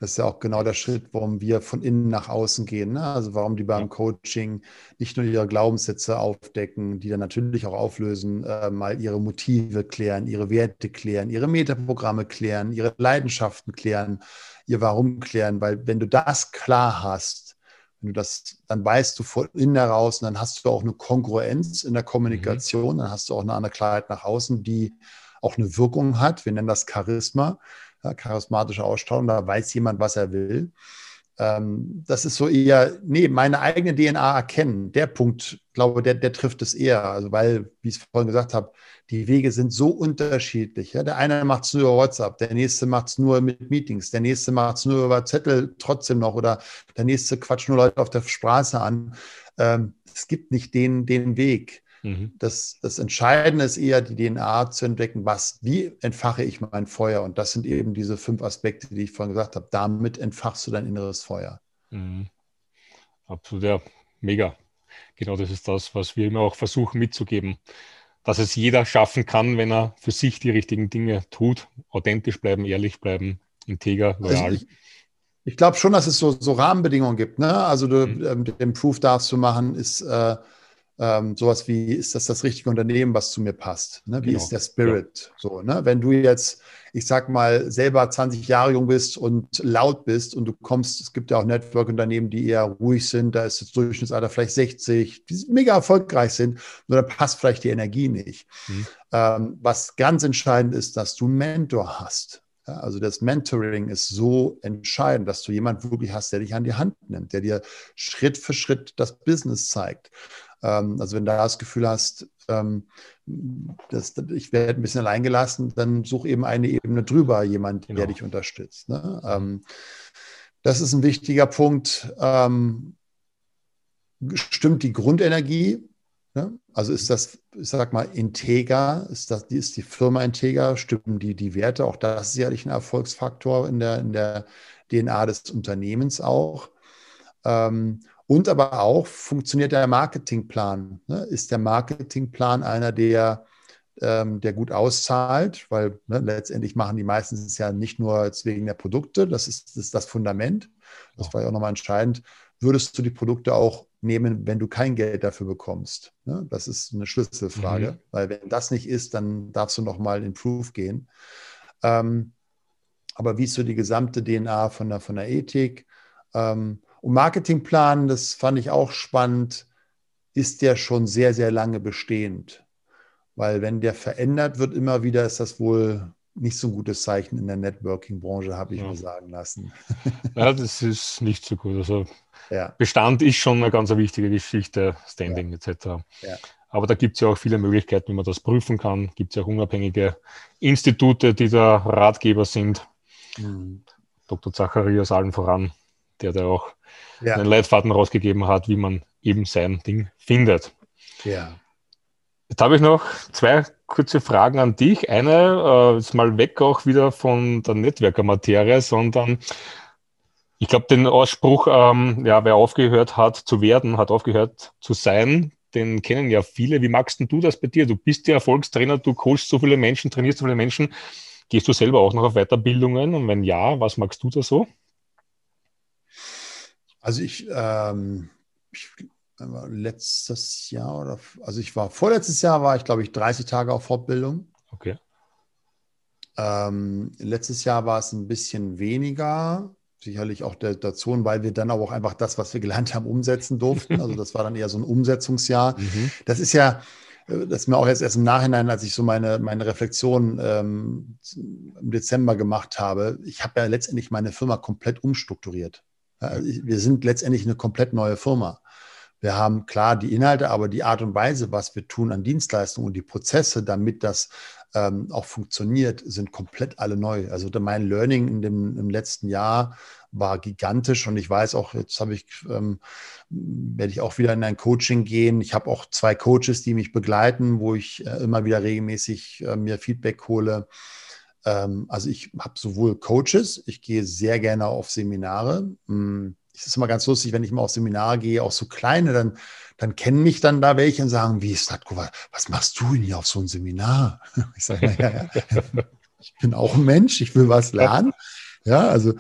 Das ist ja auch genau der Schritt, warum wir von innen nach außen gehen. Ne? Also warum die beim Coaching nicht nur ihre Glaubenssätze aufdecken, die dann natürlich auch auflösen, äh, mal ihre Motive klären, ihre Werte klären, ihre Metaprogramme klären, ihre Leidenschaften klären, ihr Warum klären. Weil wenn du das klar hast, wenn du das, dann weißt du von innen heraus und dann hast du auch eine Kongruenz in der Kommunikation, mhm. dann hast du auch eine andere Klarheit nach außen, die auch eine Wirkung hat. Wir nennen das Charisma ja, charismatische Ausstrahlung, da weiß jemand, was er will. Ähm, das ist so eher, nee, meine eigene DNA erkennen. Der Punkt, glaube der, der trifft es eher. Also, weil, wie ich es vorhin gesagt habe, die Wege sind so unterschiedlich. Ja? Der eine macht es nur über WhatsApp, der nächste macht es nur mit Meetings, der nächste macht es nur über Zettel trotzdem noch oder der nächste quatscht nur Leute auf der Straße an. Ähm, es gibt nicht den, den Weg. Mhm. Das, das Entscheidende ist eher die DNA zu entdecken, was, wie entfache ich mein Feuer? Und das sind eben diese fünf Aspekte, die ich vorhin gesagt habe. Damit entfachst du dein inneres Feuer. Mhm. Absolut, ja, mega. Genau das ist das, was wir immer auch versuchen mitzugeben, dass es jeder schaffen kann, wenn er für sich die richtigen Dinge tut, authentisch bleiben, ehrlich bleiben, integer, loyal. Also ich, ich glaube schon, dass es so, so Rahmenbedingungen gibt. Ne? Also du, mhm. ähm, den Proof darfst du machen, ist äh, ähm, sowas wie, ist das das richtige Unternehmen, was zu mir passt? Ne? Wie genau. ist der Spirit? Ja. So, ne? Wenn du jetzt, ich sag mal, selber 20 Jahre jung bist und laut bist und du kommst, es gibt ja auch Network-Unternehmen, die eher ruhig sind, da ist das Durchschnittsalter vielleicht 60, die mega erfolgreich sind, nur da passt vielleicht die Energie nicht. Mhm. Ähm, was ganz entscheidend ist, dass du einen Mentor hast. Ja, also das Mentoring ist so entscheidend, dass du jemanden wirklich hast, der dich an die Hand nimmt, der dir Schritt für Schritt das Business zeigt. Ähm, also wenn du das Gefühl hast, ähm, das, ich werde ein bisschen allein gelassen, dann such eben eine Ebene drüber, jemand, genau. der dich unterstützt. Ne? Ähm, das ist ein wichtiger Punkt. Stimmt die Grundenergie? Ne? Also ist das, ich sag mal, integer, ist, das, ist die Firma integer, stimmen die, die Werte? Auch das ist sicherlich ein Erfolgsfaktor in der, in der DNA des Unternehmens auch. Ähm, und aber auch, funktioniert der Marketingplan? Ne? Ist der Marketingplan einer, der, ähm, der gut auszahlt? Weil ne, letztendlich machen die meisten es ja nicht nur wegen der Produkte, das ist, das ist das Fundament. Das war ja auch nochmal entscheidend. Würdest du die Produkte auch nehmen, wenn du kein Geld dafür bekommst? Ne? Das ist eine Schlüsselfrage, mhm. weil wenn das nicht ist, dann darfst du nochmal in Proof gehen. Ähm, aber wie ist so die gesamte DNA von der, von der Ethik? Ähm, und Marketingplan, das fand ich auch spannend, ist der schon sehr, sehr lange bestehend. Weil wenn der verändert wird immer wieder, ist das wohl nicht so ein gutes Zeichen in der Networking-Branche, habe ich ja. mir sagen lassen. Ja, das ist nicht so gut. Also ja. Bestand ist schon eine ganz wichtige Geschichte, Standing ja. etc. Ja. Aber da gibt es ja auch viele Möglichkeiten, wie man das prüfen kann. Gibt es ja auch unabhängige Institute, die da Ratgeber sind. Mhm. Dr. Zacharias allen voran, der da auch ja. einen Leitfaden rausgegeben hat, wie man eben sein Ding findet. Ja. Jetzt habe ich noch zwei kurze Fragen an dich. Eine, äh, ist mal weg auch wieder von der Netzwerkermaterie, sondern ich glaube, den Ausspruch, ähm, ja, wer aufgehört hat zu werden, hat aufgehört zu sein, den kennen ja viele. Wie magst du das bei dir? Du bist ja Erfolgstrainer, du coachst so viele Menschen, trainierst so viele Menschen. Gehst du selber auch noch auf Weiterbildungen? Und wenn ja, was magst du da so? Also ich, ähm, ich letztes Jahr oder also ich war vorletztes Jahr war ich glaube ich 30 Tage auf Fortbildung. Okay. Ähm, letztes Jahr war es ein bisschen weniger, sicherlich auch der, Zone, weil wir dann aber auch einfach das, was wir gelernt haben, umsetzen durften. Also das war dann eher so ein Umsetzungsjahr. Mhm. Das ist ja, äh, das ist mir auch jetzt erst im Nachhinein, als ich so meine, meine Reflexion ähm, im Dezember gemacht habe, ich habe ja letztendlich meine Firma komplett umstrukturiert. Wir sind letztendlich eine komplett neue Firma. Wir haben klar die Inhalte, aber die Art und Weise, was wir tun an Dienstleistungen und die Prozesse, damit das ähm, auch funktioniert, sind komplett alle neu. Also mein Learning in dem, im letzten Jahr war gigantisch und ich weiß auch, jetzt habe ich, ähm, werde ich auch wieder in ein Coaching gehen. Ich habe auch zwei Coaches, die mich begleiten, wo ich äh, immer wieder regelmäßig äh, mir Feedback hole. Ähm, also ich habe sowohl Coaches, ich gehe sehr gerne auf Seminare. Hm es ist immer ganz lustig, wenn ich mal auf Seminare gehe, auch so kleine, dann, dann kennen mich dann da welche und sagen, wie ist das, was machst du denn hier auf so ein Seminar? Ich sage, naja, ich bin auch ein Mensch, ich will was lernen. Ja, also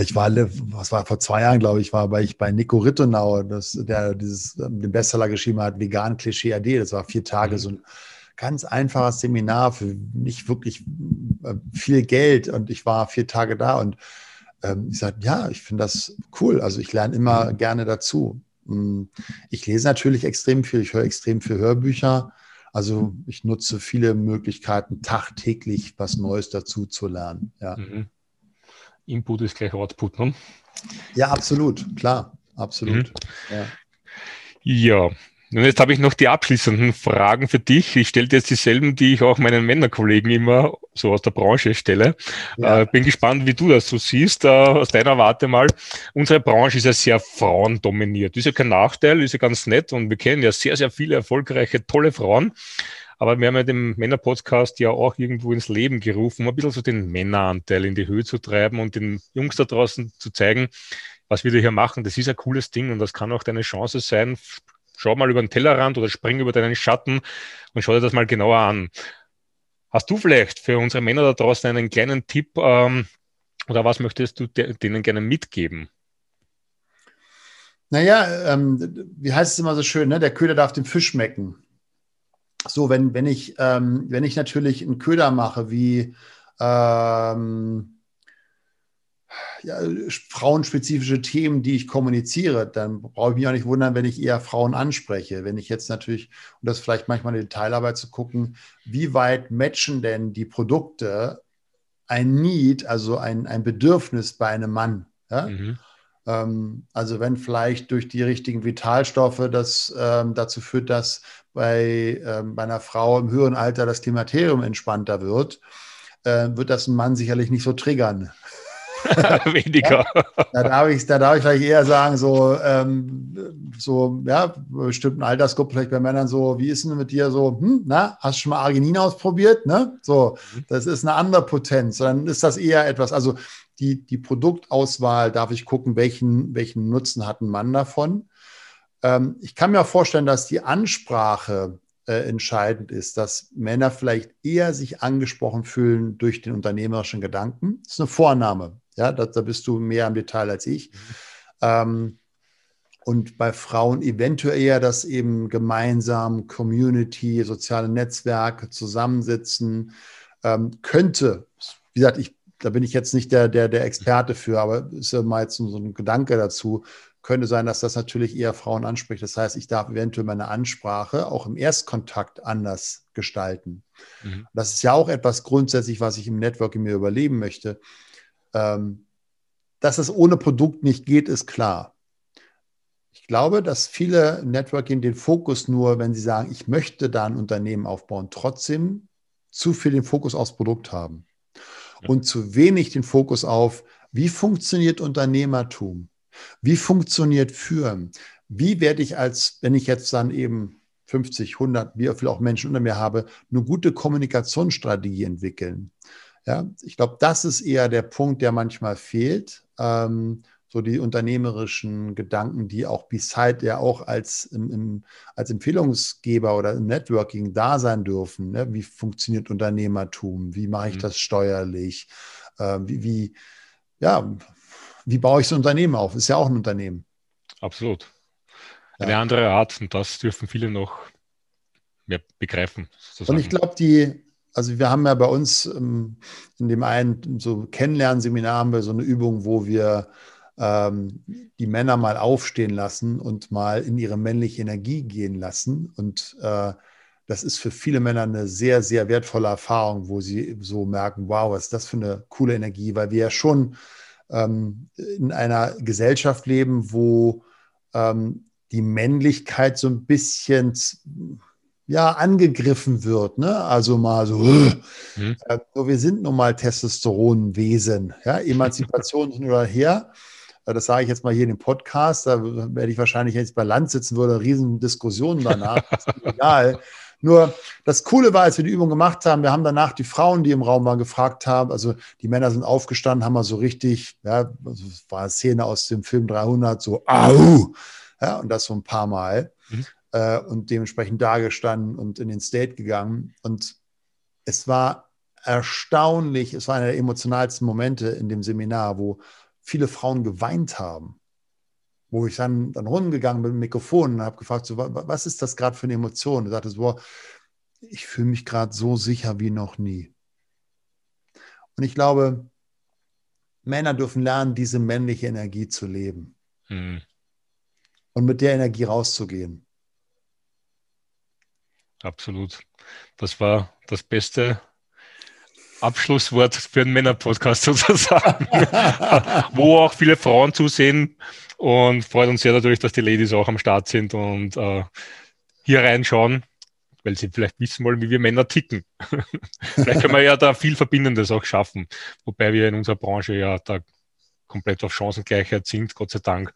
ich war, was war vor zwei Jahren, glaube ich, war bei, ich bei Nico Rittenau, das, der dieses, den Bestseller geschrieben hat, Vegan Klischee AD. Das war vier Tage mhm. so ein ganz einfaches Seminar für nicht wirklich äh, viel Geld. Und ich war vier Tage da und ähm, ich sage, ja, ich finde das cool. Also ich lerne immer mhm. gerne dazu. Hm, ich lese natürlich extrem viel, ich höre extrem viel Hörbücher. Also ich nutze viele Möglichkeiten, tagtäglich was Neues dazu zu lernen. Ja. Mhm. Input ist gleich Output, ne? Ja, absolut, klar, absolut. Mhm. Ja. ja, und jetzt habe ich noch die abschließenden Fragen für dich. Ich stelle dir jetzt dieselben, die ich auch meinen Männerkollegen immer so aus der Branche stelle. Ja. Äh, bin gespannt, wie du das so siehst, äh, aus deiner Warte mal. Unsere Branche ist ja sehr frauendominiert. Ist ja kein Nachteil, ist ja ganz nett und wir kennen ja sehr, sehr viele erfolgreiche, tolle Frauen. Aber wir haben ja den Männerpodcast ja auch irgendwo ins Leben gerufen, um ein bisschen so den Männeranteil in die Höhe zu treiben und den Jungs da draußen zu zeigen, was wir da hier machen. Das ist ein cooles Ding und das kann auch deine Chance sein, schau mal über den Tellerrand oder spring über deinen Schatten und schau dir das mal genauer an. Hast du vielleicht für unsere Männer da draußen einen kleinen Tipp ähm, oder was möchtest du denen gerne mitgeben? Naja, ähm, wie heißt es immer so schön, ne? der Köder darf den Fisch schmecken. So, wenn, wenn, ich, ähm, wenn ich natürlich einen Köder mache, wie ähm, ja, frauenspezifische Themen, die ich kommuniziere, dann brauche ich mich auch nicht wundern, wenn ich eher Frauen anspreche. Wenn ich jetzt natürlich, und das vielleicht manchmal eine Detailarbeit zu gucken, wie weit matchen denn die Produkte ein Need, also ein, ein Bedürfnis bei einem Mann? Ja? Mhm. Ähm, also wenn vielleicht durch die richtigen Vitalstoffe das ähm, dazu führt, dass bei, ähm, bei einer Frau im höheren Alter das Klimaterium entspannter wird, äh, wird das einen Mann sicherlich nicht so triggern. Weniger. Ja, da, darf ich, da darf ich vielleicht eher sagen, so, ähm, so ja, bestimmten Altersgruppen, vielleicht bei Männern so, wie ist denn mit dir so, hm, na, hast du schon mal Arginin ausprobiert? Ne? So, mhm. das ist eine andere Potenz. Dann ist das eher etwas, also die, die Produktauswahl darf ich gucken, welchen, welchen Nutzen hat ein Mann davon. Ähm, ich kann mir auch vorstellen, dass die Ansprache äh, entscheidend ist, dass Männer vielleicht eher sich angesprochen fühlen durch den unternehmerischen Gedanken. Das ist eine Vorname. Ja, da, da bist du mehr im Detail als ich. Mhm. Ähm, und bei Frauen eventuell eher das eben gemeinsam Community, soziale Netzwerke zusammensitzen ähm, könnte. Wie gesagt, ich, da bin ich jetzt nicht der, der, der Experte für, aber ist ja mal jetzt so ein Gedanke dazu. Könnte sein, dass das natürlich eher Frauen anspricht. Das heißt, ich darf eventuell meine Ansprache auch im Erstkontakt anders gestalten. Mhm. Das ist ja auch etwas grundsätzlich, was ich im Networking mir überleben möchte. Ähm, dass es ohne Produkt nicht geht, ist klar. Ich glaube, dass viele Networking den Fokus nur, wenn sie sagen, ich möchte da ein Unternehmen aufbauen, trotzdem zu viel den Fokus aufs Produkt haben. und zu wenig den Fokus auf, wie funktioniert Unternehmertum? Wie funktioniert Führen? Wie werde ich als, wenn ich jetzt dann eben 50, 100, wie viel auch Menschen unter mir habe, eine gute Kommunikationsstrategie entwickeln? Ja, ich glaube, das ist eher der Punkt, der manchmal fehlt. Ähm, so die unternehmerischen Gedanken, die auch Beside ja auch als, im, im, als Empfehlungsgeber oder im Networking da sein dürfen. Ne? Wie funktioniert Unternehmertum? Wie mache ich mhm. das steuerlich? Äh, wie, wie, ja, wie baue ich so ein Unternehmen auf? Ist ja auch ein Unternehmen. Absolut. Eine ja. andere Art und das dürfen viele noch mehr begreifen. Sozusagen. Und ich glaube, die, also wir haben ja bei uns ähm, in dem einen so Kennenlernseminar haben wir so eine Übung, wo wir ähm, die Männer mal aufstehen lassen und mal in ihre männliche Energie gehen lassen. Und äh, das ist für viele Männer eine sehr, sehr wertvolle Erfahrung, wo sie so merken, wow, was ist das für eine coole Energie, weil wir ja schon ähm, in einer Gesellschaft leben, wo ähm, die Männlichkeit so ein bisschen ja, angegriffen wird. Ne? Also mal so, mhm. äh, wir sind nun mal Testosteronwesen. Ja? Emanzipation hin oder her. Das sage ich jetzt mal hier in dem Podcast. Da werde ich wahrscheinlich jetzt bei Land sitzen würde, riesen Diskussionen danach. Das egal. Nur das Coole war, als wir die Übung gemacht haben, wir haben danach die Frauen, die im Raum waren, gefragt haben. Also die Männer sind aufgestanden, haben mal so richtig, ja, also es war eine Szene aus dem Film 300, so au, ja, und das so ein paar Mal. Mhm. Äh, und dementsprechend dagestanden und in den State gegangen. Und es war erstaunlich, es war einer der emotionalsten Momente in dem Seminar, wo viele Frauen geweint haben. Wo ich dann, dann rumgegangen bin mit dem Mikrofon und habe gefragt, so, was ist das gerade für eine Emotion? Und sagte so, boah, ich fühle mich gerade so sicher wie noch nie. Und ich glaube, Männer dürfen lernen, diese männliche Energie zu leben. Mhm. Und mit der Energie rauszugehen. Absolut. Das war das beste Abschlusswort für einen Männer-Podcast sozusagen, wo auch viele Frauen zusehen und freut uns sehr natürlich, dass die Ladies auch am Start sind und äh, hier reinschauen, weil sie vielleicht wissen wollen, wie wir Männer ticken. vielleicht können wir ja da viel Verbindendes auch schaffen, wobei wir in unserer Branche ja da komplett auf Chancengleichheit sind, Gott sei Dank.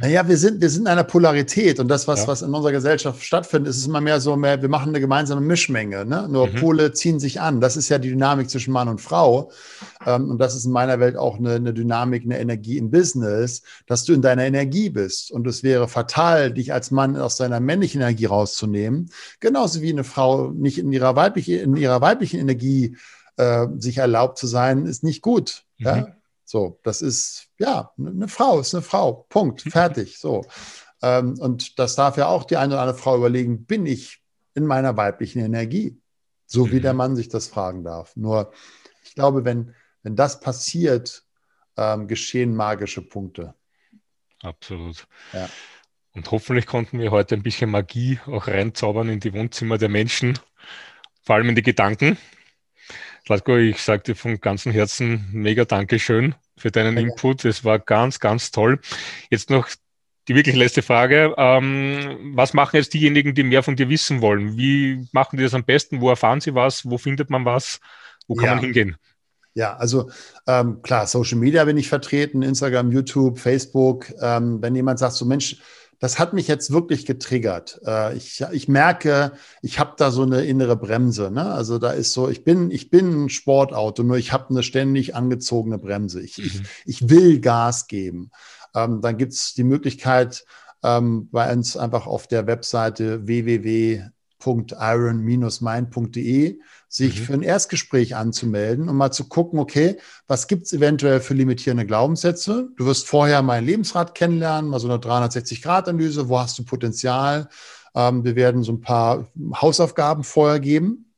Naja, wir sind, wir sind in einer Polarität und das, was, ja. was in unserer Gesellschaft stattfindet, ist immer mehr so, mehr, wir machen eine gemeinsame Mischmenge. Ne? Nur mhm. Pole ziehen sich an. Das ist ja die Dynamik zwischen Mann und Frau. Ähm, und das ist in meiner Welt auch eine, eine Dynamik, eine Energie im Business, dass du in deiner Energie bist. Und es wäre fatal, dich als Mann aus deiner männlichen Energie rauszunehmen. Genauso wie eine Frau nicht in ihrer weiblichen, in ihrer weiblichen Energie äh, sich erlaubt zu sein, ist nicht gut. Mhm. Ja? So, das ist, ja, eine Frau ist eine Frau. Punkt. Fertig. So. Ähm, und das darf ja auch die eine oder andere Frau überlegen, bin ich in meiner weiblichen Energie? So wie der mhm. Mann sich das fragen darf. Nur, ich glaube, wenn, wenn das passiert, ähm, geschehen magische Punkte. Absolut. Ja. Und hoffentlich konnten wir heute ein bisschen Magie auch reinzaubern in die Wohnzimmer der Menschen, vor allem in die Gedanken. Slatko, ich sage dir von ganzem Herzen mega Dankeschön für deinen okay. Input. Es war ganz, ganz toll. Jetzt noch die wirklich letzte Frage. Ähm, was machen jetzt diejenigen, die mehr von dir wissen wollen? Wie machen die das am besten? Wo erfahren sie was? Wo findet man was? Wo kann ja. man hingehen? Ja, also ähm, klar, Social Media bin ich vertreten, Instagram, YouTube, Facebook. Ähm, wenn jemand sagt, so Mensch, das hat mich jetzt wirklich getriggert. Äh, ich, ich merke, ich habe da so eine innere Bremse. Ne? Also da ist so, ich bin, ich bin ein Sportauto, nur ich habe eine ständig angezogene Bremse. Ich, mhm. ich, ich will Gas geben. Ähm, dann gibt es die Möglichkeit, ähm, bei uns einfach auf der Webseite www.iron-mind.de sich mhm. für ein Erstgespräch anzumelden und mal zu gucken, okay, was gibt es eventuell für limitierende Glaubenssätze? Du wirst vorher mein Lebensrat kennenlernen, mal so eine 360-Grad-Analyse, wo hast du Potenzial? Ähm, wir werden so ein paar Hausaufgaben vorher geben.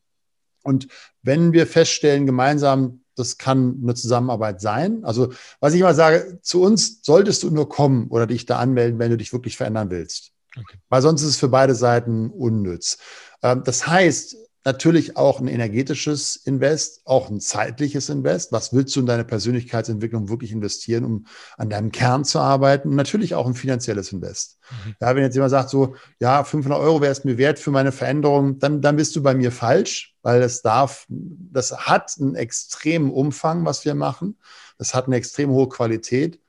Und wenn wir feststellen, gemeinsam, das kann eine Zusammenarbeit sein. Also, was ich immer sage, zu uns solltest du nur kommen oder dich da anmelden, wenn du dich wirklich verändern willst. Okay. Weil sonst ist es für beide Seiten unnütz. Ähm, das heißt, natürlich auch ein energetisches Invest, auch ein zeitliches Invest. Was willst du in deine Persönlichkeitsentwicklung wirklich investieren, um an deinem Kern zu arbeiten? Und natürlich auch ein finanzielles Invest. Mhm. Ja, wenn jetzt jemand sagt so, ja, 500 Euro wäre es mir wert für meine Veränderung, dann, dann bist du bei mir falsch, weil es darf, das hat einen extremen Umfang, was wir machen. Das hat eine extrem hohe Qualität.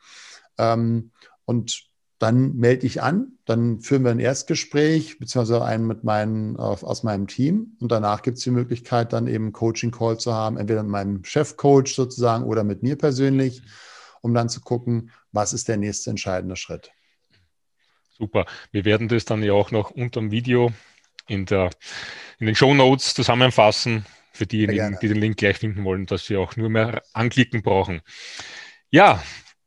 Ähm, und dann melde ich an, dann führen wir ein Erstgespräch, beziehungsweise einen mit meinen, aus meinem Team. Und danach gibt es die Möglichkeit, dann eben Coaching-Call zu haben, entweder mit meinem Chefcoach sozusagen oder mit mir persönlich, um dann zu gucken, was ist der nächste entscheidende Schritt. Super. Wir werden das dann ja auch noch unter dem Video in, der, in den Show Notes zusammenfassen, für diejenigen, die den Link gleich finden wollen, dass sie auch nur mehr anklicken brauchen. Ja,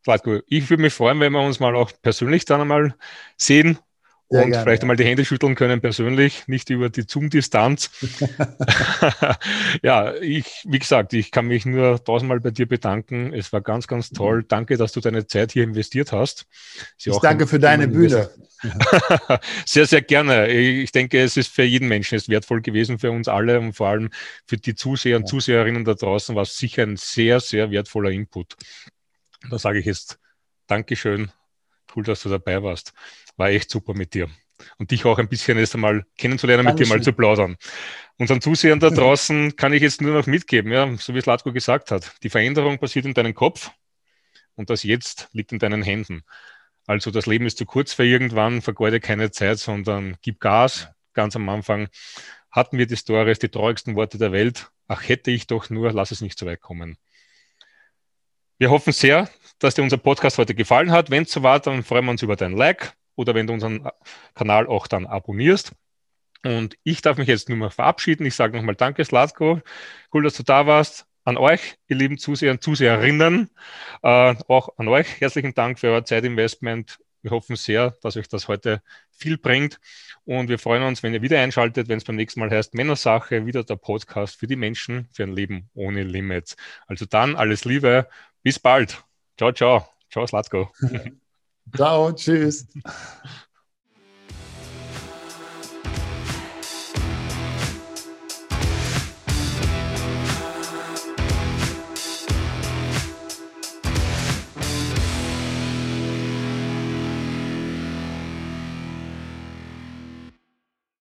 Slatko, ich würde mich freuen, wenn wir uns mal auch persönlich dann einmal sehen Sehr und gerne, vielleicht ja. einmal die Hände schütteln können persönlich, nicht über die Zoom-Distanz. ja, ich, wie gesagt, ich kann mich nur tausendmal bei dir bedanken. Es war ganz, ganz toll. Danke, dass du deine Zeit hier investiert hast. ich danke für deine Bühne. sehr, sehr gerne. Ich denke, es ist für jeden Menschen ist wertvoll gewesen, für uns alle und vor allem für die Zuseher und Zuseherinnen da draußen war es sicher ein sehr, sehr wertvoller Input. Da sage ich jetzt Dankeschön. Cool, dass du dabei warst. War echt super mit dir. Und dich auch ein bisschen erst einmal kennenzulernen, Dankeschön. mit dir mal zu plaudern. Unseren Zusehern da draußen kann ich jetzt nur noch mitgeben, ja, so wie Slatko gesagt hat. Die Veränderung passiert in deinem Kopf und das Jetzt liegt in deinen Händen. Also das Leben ist zu kurz für irgendwann, vergeude keine Zeit, sondern gib Gas. Ganz am Anfang hatten wir die Stories, die traurigsten Worte der Welt. Ach, hätte ich doch nur, lass es nicht so weit kommen. Wir hoffen sehr, dass dir unser Podcast heute gefallen hat. Wenn es so war, dann freuen wir uns über dein Like oder wenn du unseren Kanal auch dann abonnierst. Und ich darf mich jetzt nur mal verabschieden. Ich sage nochmal Danke, Slatko. Cool, dass du da warst. An euch, ihr lieben Zuseher und Zuseherinnen, äh, auch an euch herzlichen Dank für euer Zeitinvestment. Wir hoffen sehr, dass euch das heute viel bringt. Und wir freuen uns, wenn ihr wieder einschaltet, wenn es beim nächsten Mal heißt Männersache, wieder der Podcast für die Menschen, für ein Leben ohne Limits. Also dann alles Liebe bis bald. Ciao, ciao. Ciao, Slatko. ciao, tschüss.